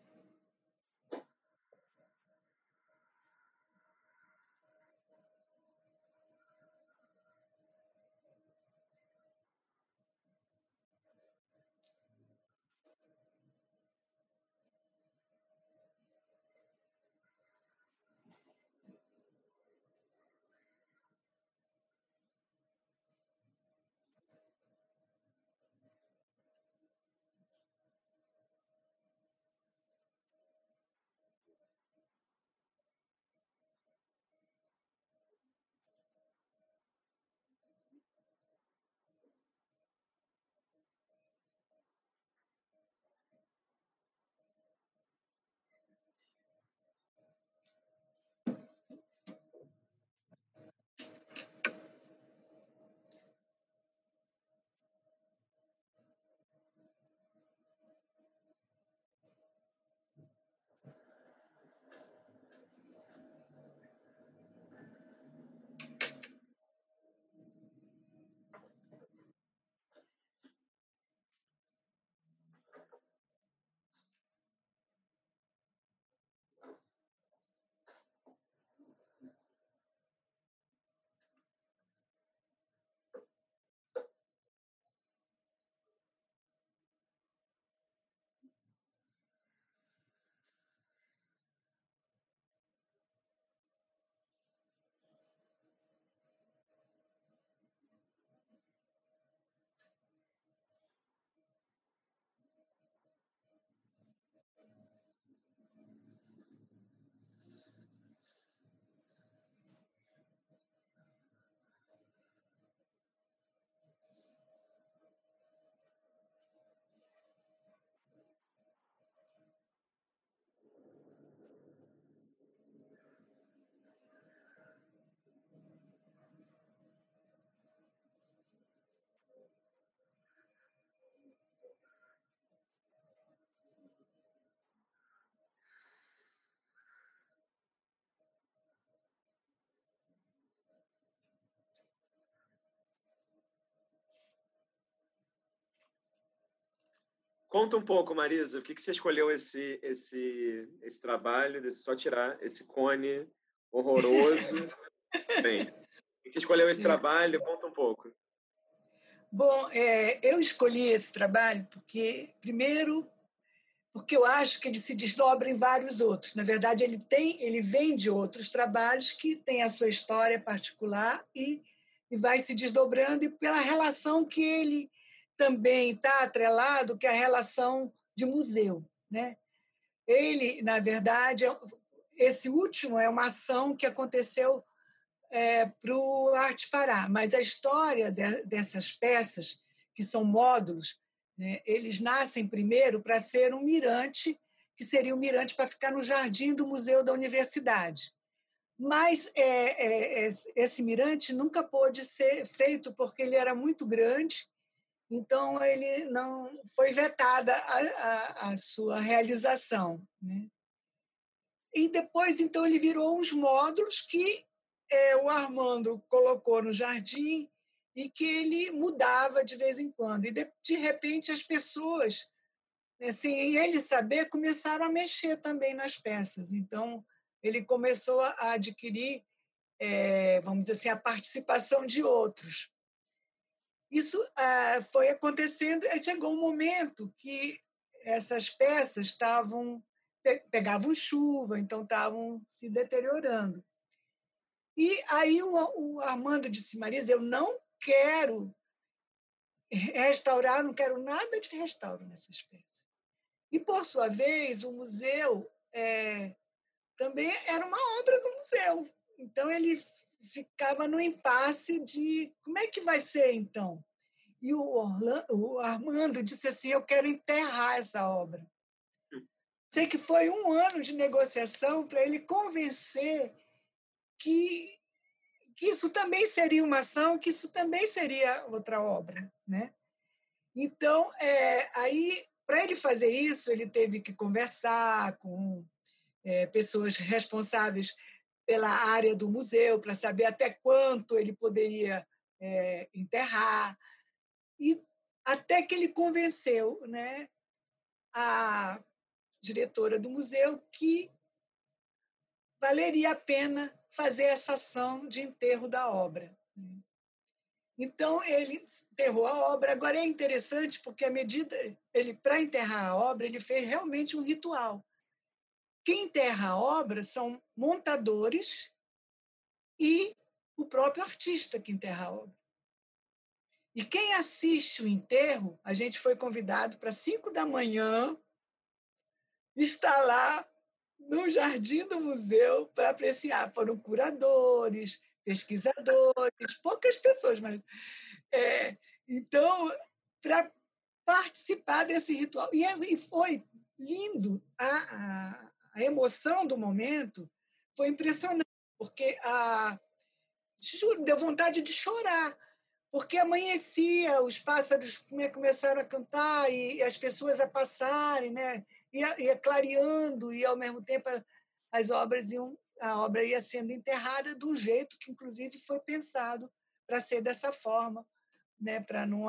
Conta um pouco, Marisa, por que, que você escolheu esse, esse, esse trabalho, de só tirar esse cone horroroso? Bem, por que você escolheu esse trabalho? Conta um pouco. Bom, é, eu escolhi esse trabalho porque, primeiro, porque eu acho que ele se desdobra em vários outros. Na verdade, ele tem, ele vem de outros trabalhos que têm a sua história particular e, e vai se desdobrando e pela relação que ele também está atrelado, que é a relação de museu, né? Ele, na verdade, é, esse último é uma ação que aconteceu é, para o Arte Pará. Mas a história de, dessas peças, que são módulos, né, eles nascem primeiro para ser um mirante, que seria um mirante para ficar no jardim do Museu da Universidade. Mas é, é, é, esse mirante nunca pôde ser feito porque ele era muito grande, então ele não foi vetada a, a, a sua realização. Né? E depois, então, ele virou uns módulos que é, o Armando colocou no jardim e que ele mudava de vez em quando. E, de, de repente, as pessoas, sem ele saber, começaram a mexer também nas peças. Então, ele começou a adquirir, é, vamos dizer assim, a participação de outros. Isso ah, foi acontecendo, e chegou um momento que essas peças estavam pegavam chuva, então estavam se deteriorando. E aí o, o Armando disse, Marisa, eu não quero restaurar, não quero nada de restauro nessa espécie. E, por sua vez, o museu é, também era uma obra do museu. Então, ele ficava no impasse de como é que vai ser, então? E o, Orlando, o Armando disse assim, eu quero enterrar essa obra. Sei que foi um ano de negociação para ele convencer que, que isso também seria uma ação, que isso também seria outra obra, né? Então, é, aí, para ele fazer isso, ele teve que conversar com é, pessoas responsáveis pela área do museu para saber até quanto ele poderia é, enterrar e até que ele convenceu, né, a diretora do museu que valeria a pena fazer essa ação de enterro da obra. Então ele enterrou a obra. Agora é interessante porque a medida ele para enterrar a obra ele fez realmente um ritual. Quem enterra a obra são montadores e o próprio artista que enterra a obra. E quem assiste o enterro, a gente foi convidado para cinco da manhã estar lá no jardim do museu para apreciar. Foram curadores, pesquisadores, poucas pessoas, mas. É, então, para participar desse ritual. E, é, foi lindo, a, a, a, emoção do momento foi impressionante, porque a, deu vontade de chorar, porque amanhecia, os pássaros começaram a cantar e as pessoas a passarem, né? ia, ia clareando e ao mesmo tempo as obras iam a obra ia sendo enterrada do jeito que inclusive foi pensado para ser dessa forma, né, para não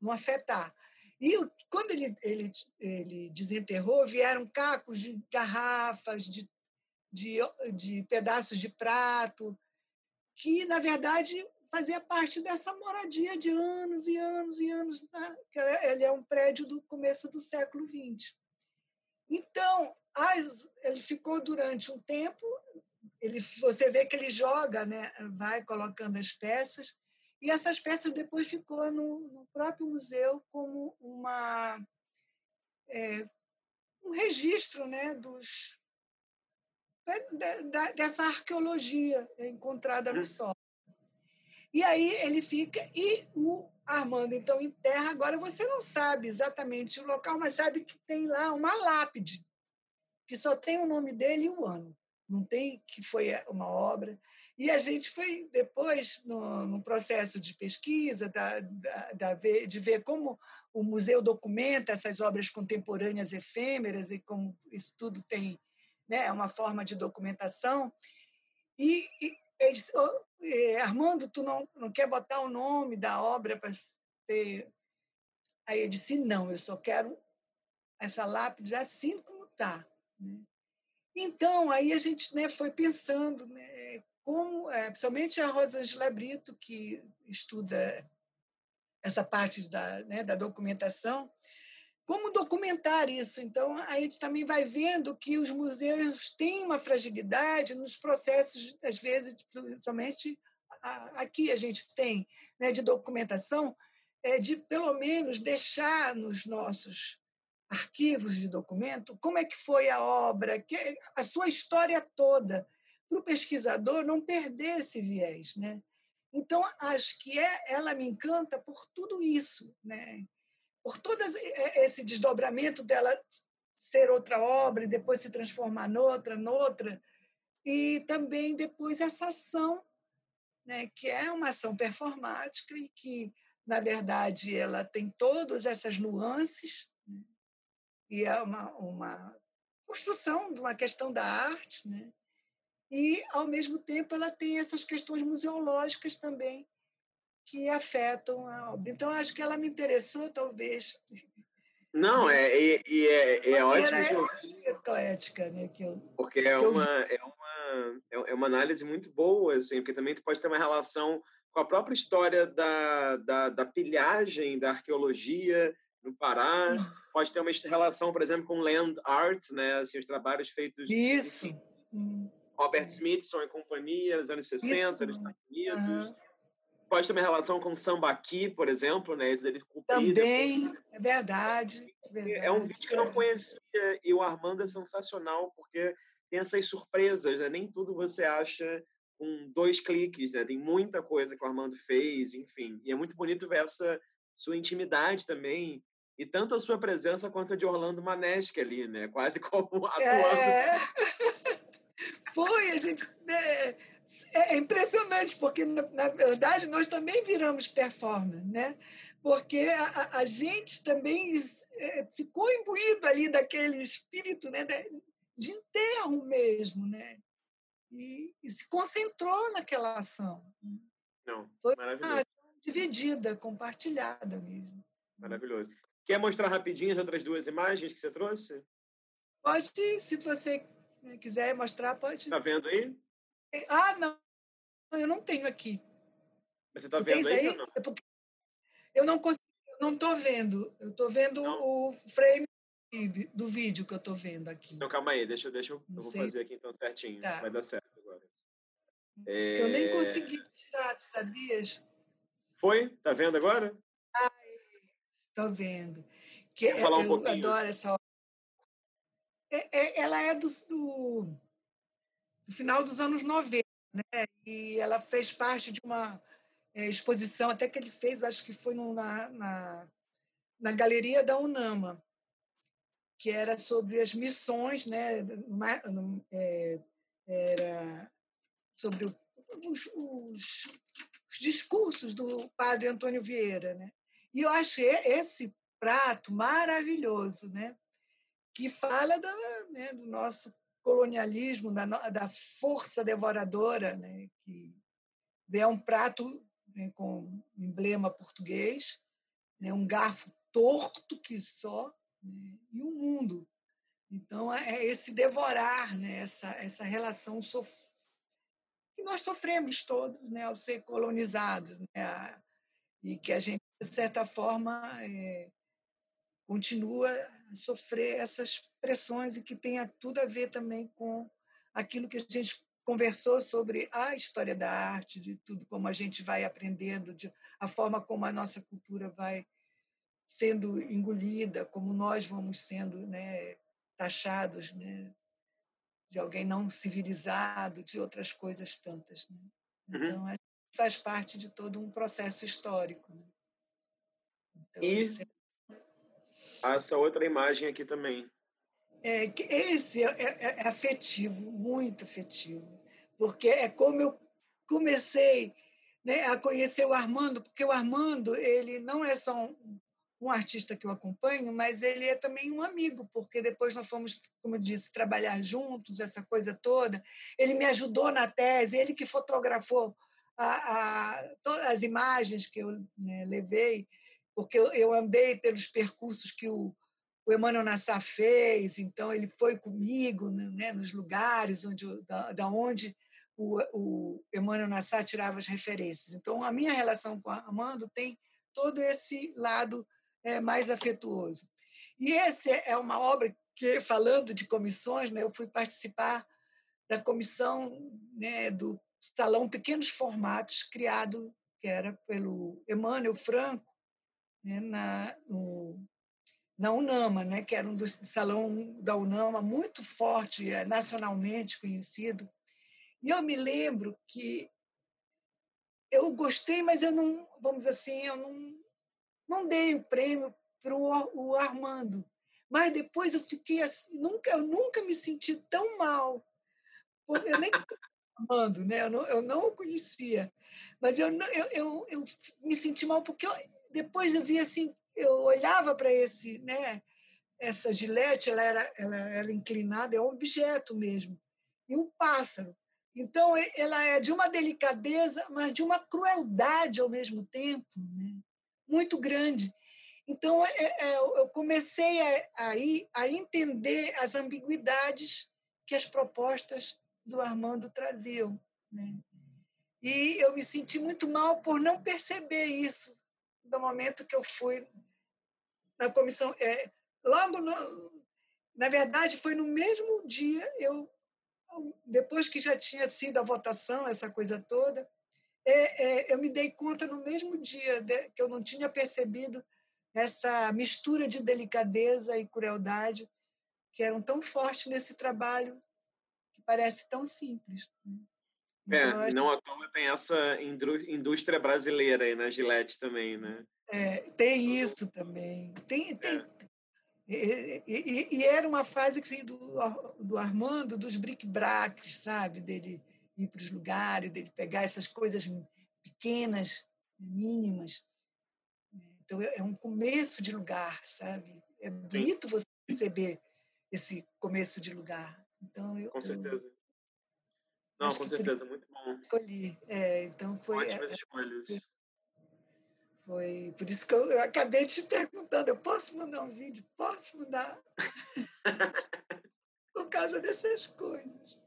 não afetar. E quando ele, ele, ele desenterrou, vieram cacos de garrafas, de, de, de pedaços de prato, que, na verdade, fazia parte dessa moradia de anos e anos e anos. Né? Ele é um prédio do começo do século XX. Então, as, ele ficou durante um tempo, ele, você vê que ele joga, né, vai colocando as peças, e essas peças depois ficou no, no próprio museu como uma é, um registro né, dos, da, dessa arqueologia encontrada no solo. E aí ele fica, e o Armando então enterra. Agora você não sabe exatamente o local, mas sabe que tem lá uma lápide, que só tem o nome dele e o ano. Não tem que foi uma obra. E a gente foi depois, no, no processo de pesquisa, da, da, da, de ver como o museu documenta essas obras contemporâneas efêmeras e como isso tudo tem né, uma forma de documentação. E, e disse, oh, Armando, tu não, não quer botar o nome da obra para ter... Aí eu disse, não, eu só quero essa lápide assim como está. Né? Então, aí a gente né, foi pensando né, como, é, principalmente a Rosângela Brito, que estuda essa parte da, né, da documentação, como documentar isso? Então, a gente também vai vendo que os museus têm uma fragilidade nos processos, às vezes, principalmente aqui a gente tem, né, de documentação, é de pelo menos deixar nos nossos arquivos de documento como é que foi a obra, que a sua história toda, para o pesquisador não perder esse viés, né? Então acho que é, ela me encanta por tudo isso, né? Por todo esse desdobramento dela ser outra obra e depois se transformar noutra, noutra, e também depois essa ação, né? Que é uma ação performática e que na verdade, ela tem todas essas nuances né? e é uma, uma construção de uma questão da arte, né? E, ao mesmo tempo, ela tem essas questões museológicas também que afetam a obra. Então, acho que ela me interessou, talvez. Não, é, e, e é, é ótimo. É eclética, né? Que eu, porque é, uma, é, uma, é uma análise muito boa, assim, porque também tu pode ter uma relação com a própria história da, da, da pilhagem da arqueologia no Pará. Pode ter uma relação, por exemplo, com land art, né? Assim, os trabalhos feitos... Isso. Hum. Robert Smithson e companhia, nos anos 60, Isso. nos Estados Unidos. Uhum. Pode ter uma relação com sambaqui, por exemplo, né? Isso dele Também, é verdade, verdade. É um vídeo que eu não conhecia e o Armando é sensacional porque tem essas surpresas, né? Nem tudo você acha com dois cliques, né? Tem muita coisa que o Armando fez, enfim. E é muito bonito ver essa sua intimidade também e tanto a sua presença quanto a de Orlando Maneschi ali, né? Quase como atuando. É... Foi, a gente... Né? É impressionante, porque, na verdade, nós também viramos performer, né? Porque a, a gente também é, ficou imbuído ali daquele espírito né? de enterro mesmo, né? e, e se concentrou naquela ação. Não, Foi maravilhoso. uma ação dividida, compartilhada mesmo. Maravilhoso. Quer mostrar rapidinho as outras duas imagens que você trouxe? Pode, se você quiser mostrar, pode. Está vendo aí? Ah, não. Eu não tenho aqui. Mas você está vendo aí? aí? Não? É porque eu não consigo, eu não estou vendo. Eu estou vendo não. o frame do vídeo que eu estou vendo aqui. Então, calma aí, deixa, deixa eu, eu vou fazer aqui então certinho. Tá. Vai dar certo agora. É... Eu nem é consegui tirar, tu sabias? Foi? Tá vendo agora? Estou vendo. Que falar um eu pouquinho. adoro essa é, é, ela é do, do, do, final dos anos 90, né? E ela fez parte de uma é, exposição, até que ele fez, acho que foi na, na, na galeria da UNAMA que era sobre as missões, né? É, era sobre os, os, os, discursos do padre Antônio Vieira, né? E eu achei esse prato maravilhoso, né? Que fala da, né, do nosso colonialismo, da, da força devoradora, né? Que é um prato né, com emblema português, né, um garfo torto que só né? e o mundo. Então, é, é esse devorar, né? essa, essa relação sof... que nós sofremos todos né? ao ser colonizados, né? e que a gente, de certa forma, é... continua a sofrer essas pressões e que tem tudo a ver também com aquilo que a gente conversou sobre a história da arte, de tudo como a gente vai aprendendo, de a forma como a nossa cultura vai sendo engolida, como nós vamos sendo né, taxados né, de alguém não civilizado, de outras coisas tantas. Né? Uhum. Então, uhum. faz parte de todo um processo histórico. Né? Então, e. essa outra imagem aqui também. É, esse é, é, é afetivo, muito afetivo, porque é como eu comecei né, a conhecer o Armando, porque o Armando ele não é só um, um artista que eu acompanho, mas ele é também um amigo, porque depois nós fomos, como eu disse, trabalhar juntos, essa coisa toda. Ele me ajudou na tese, ele que fotografou a, a, todas as imagens que eu né, levei. Porque eu, eu andei pelos percursos que o, o Emmanuel Nassar fez, então ele foi comigo né, nos lugares onde, da, da onde o, o Emmanuel Nassar tirava as referências. Então, a minha relação com o Armando tem todo esse lado é, mais afetuoso. E essa é uma obra que, falando de comissões, né, eu fui participar da comissão né, do Salão Pequenos Formatos, criado, que era pelo Emmanuel Franco, né, na, no, na UNAMA, né, que era um dos salão da UNAMA muito forte, é, nacionalmente conhecido. E eu me lembro que eu gostei, mas eu não, vamos assim, eu não, não dei o prêmio para o Armando. Mas depois eu fiquei assim, nunca, eu nunca me senti tão mal. Eu nem Armando, né? Eu não, eu não o conhecia, mas eu, eu, eu, eu me senti mal porque eu, depois eu vi assim, eu olhava para esse, né? Essa gilete, ela era, ela era inclinada, é um objeto mesmo, e um pássaro. Então, ela é de uma delicadeza, mas de uma crueldade ao mesmo tempo, né? muito grande. Então, é, é, eu comecei a, a entender as ambiguidades que as propostas do Armando traziam. Né? E eu me senti muito mal por não perceber isso no momento que eu fui na comissão. É, logo, no, na verdade, foi no mesmo dia, eu depois que já tinha sido a votação, essa coisa toda, é, é, eu me dei conta no mesmo dia de, que eu não tinha percebido essa mistura de delicadeza e crueldade que eram tão fortes nesse trabalho que parece tão simples. Né? É, então, é, não à toa tem essa indústria brasileira aí na Gillette também, né? É, tem isso também. Tem, tem, é. E, e, e, era uma fase assim, do, do Armando, dos bric-bracs, sabe? Dele ir para os lugares, dele pegar essas coisas pequenas, mínimas. Então, é, é um começo de lugar, sabe? É bonito Sim. você perceber esse começo de lugar. Então, eu, com certeza. Eu, Não, com certeza, muito bom. Escolhi. É, então foi. Ótimas é, escolhas. Foi por isso que eu, eu, acabei te perguntando: eu posso mandar um vídeo? Posso mandar? por causa dessas coisas.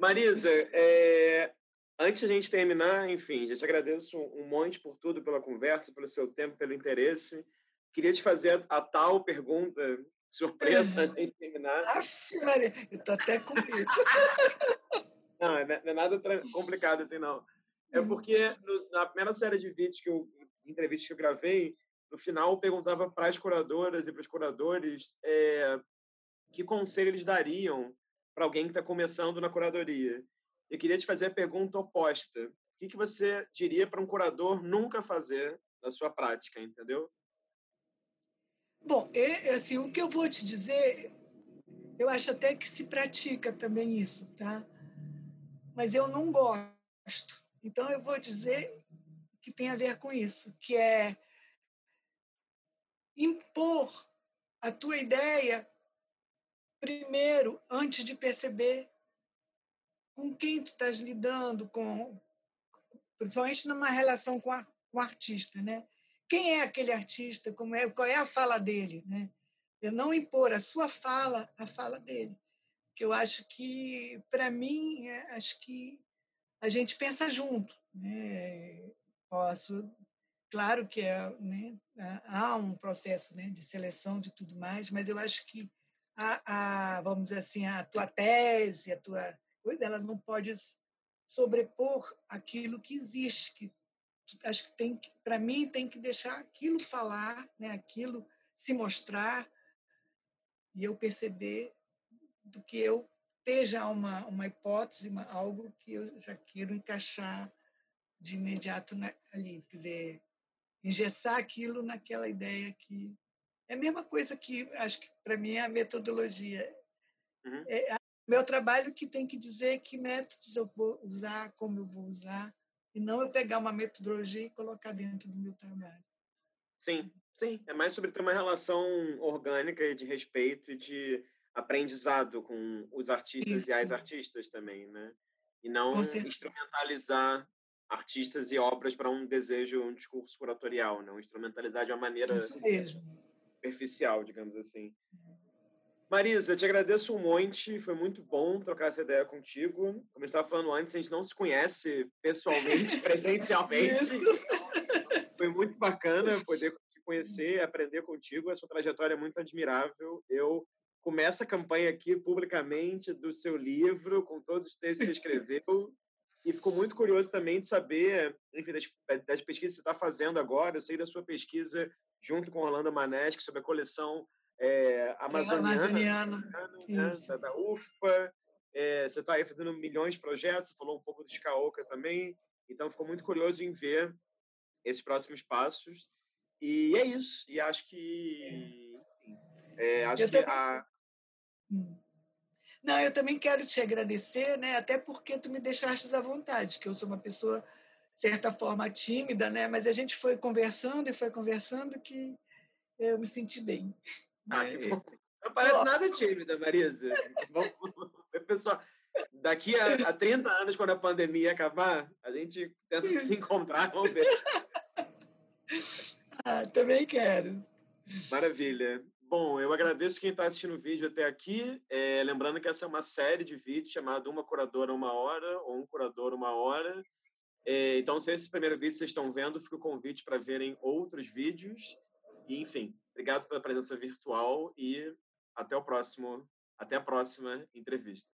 Marisa, é, antes de a gente terminar, enfim, já te agradeço um monte por tudo, pela conversa, pelo seu tempo, pelo interesse. Queria te fazer a, a tal pergunta surpresa antes de terminar. Aff, Maria, eu tô até com medo. não, não é nada complicado assim, não. É porque no, na primeira série de vídeos que eu entrevistas que eu gravei, no final eu perguntava para as curadoras e para os curadores é, que conselho eles dariam para alguém que está começando na curadoria. Eu queria te fazer a pergunta oposta. O que, que você diria para um curador nunca fazer na sua prática, entendeu? Bom, é, assim, o que eu vou te dizer, eu acho até que se pratica também isso, tá? Mas eu não gosto. Então eu vou dizer que tem a ver com isso, que é impor a tua ideia primeiro, antes de perceber com quem tu estás lidando, com principalmente numa relação com, a, com o artista, né? Quem é aquele artista? Como é? Qual é a fala dele, né? Eu não impor a sua fala à fala dele, que eu acho que para mim é, acho que a gente pensa junto, né? posso. Claro que é, né, há um processo né, de seleção de tudo mais, mas eu acho que a, a, vamos dizer assim, a tua tese, a tua coisa, ela não pode sobrepor aquilo que existe. Que, acho que tem, para mim, tem que deixar aquilo falar, né, aquilo se mostrar e eu perceber do que eu esteja uma, uma hipótese, uma, algo que eu já quero encaixar de imediato na, ali, quer dizer, engessar aquilo naquela ideia que é a mesma coisa que acho que para mim é a metodologia. Uhum. É, é meu trabalho que tem que dizer que métodos eu vou usar, como eu vou usar, e não eu pegar uma metodologia e colocar dentro do meu trabalho. Sim, sim. É mais sobre ter uma relação orgânica e de respeito e de aprendizado com os artistas Isso. e as artistas também, né? E não instrumentalizar artistas e obras para um desejo, um discurso curatorial, não instrumentalizar de uma maneira superficial, digamos assim. Marisa, te agradeço um monte, foi muito bom trocar essa ideia contigo. Como eu estava falando antes, a gente não se conhece pessoalmente, presencialmente. Foi muito bacana poder te conhecer, aprender contigo. A sua trajetória é muito admirável. Eu começo a campanha aqui publicamente do seu livro, com todos os textos que você escreveu. E fico muito curioso também de saber, enfim, das, das pesquisas que você está fazendo agora. Eu sei da sua pesquisa junto com Orlando Maneschi sobre a coleção é, amazoniana, amazoniana. Né, da, da UFPA. É, você está aí fazendo milhões de projetos, você falou um pouco do Chicaoca também. Então, ficou muito curioso em ver esses próximos passos. E é isso. E acho que. É, acho eu que a. Hum. Não, eu também quero te agradecer, né? Até porque tu me deixaste à vontade, que eu sou uma pessoa, de certa forma, tímida, né? Mas a gente foi conversando e foi conversando que eu me senti bem. Ah, Não parece nada tímida, Marisa. Pessoal, daqui a, a 30 anos, quando a pandemia acabar, a gente tenta se encontrar, vamos ver. Ah, também quero. Maravilha. Bom, eu agradeço quem está assistindo o vídeo até aqui. É, lembrando que essa é uma série de vídeos chamada Uma Curadora Uma Hora ou Um Curador Uma Hora. É, então, se esse primeiro vídeo vocês estão vendo, fica o convite para verem outros vídeos. E, enfim, obrigado pela presença virtual e até o próximo, até a próxima entrevista.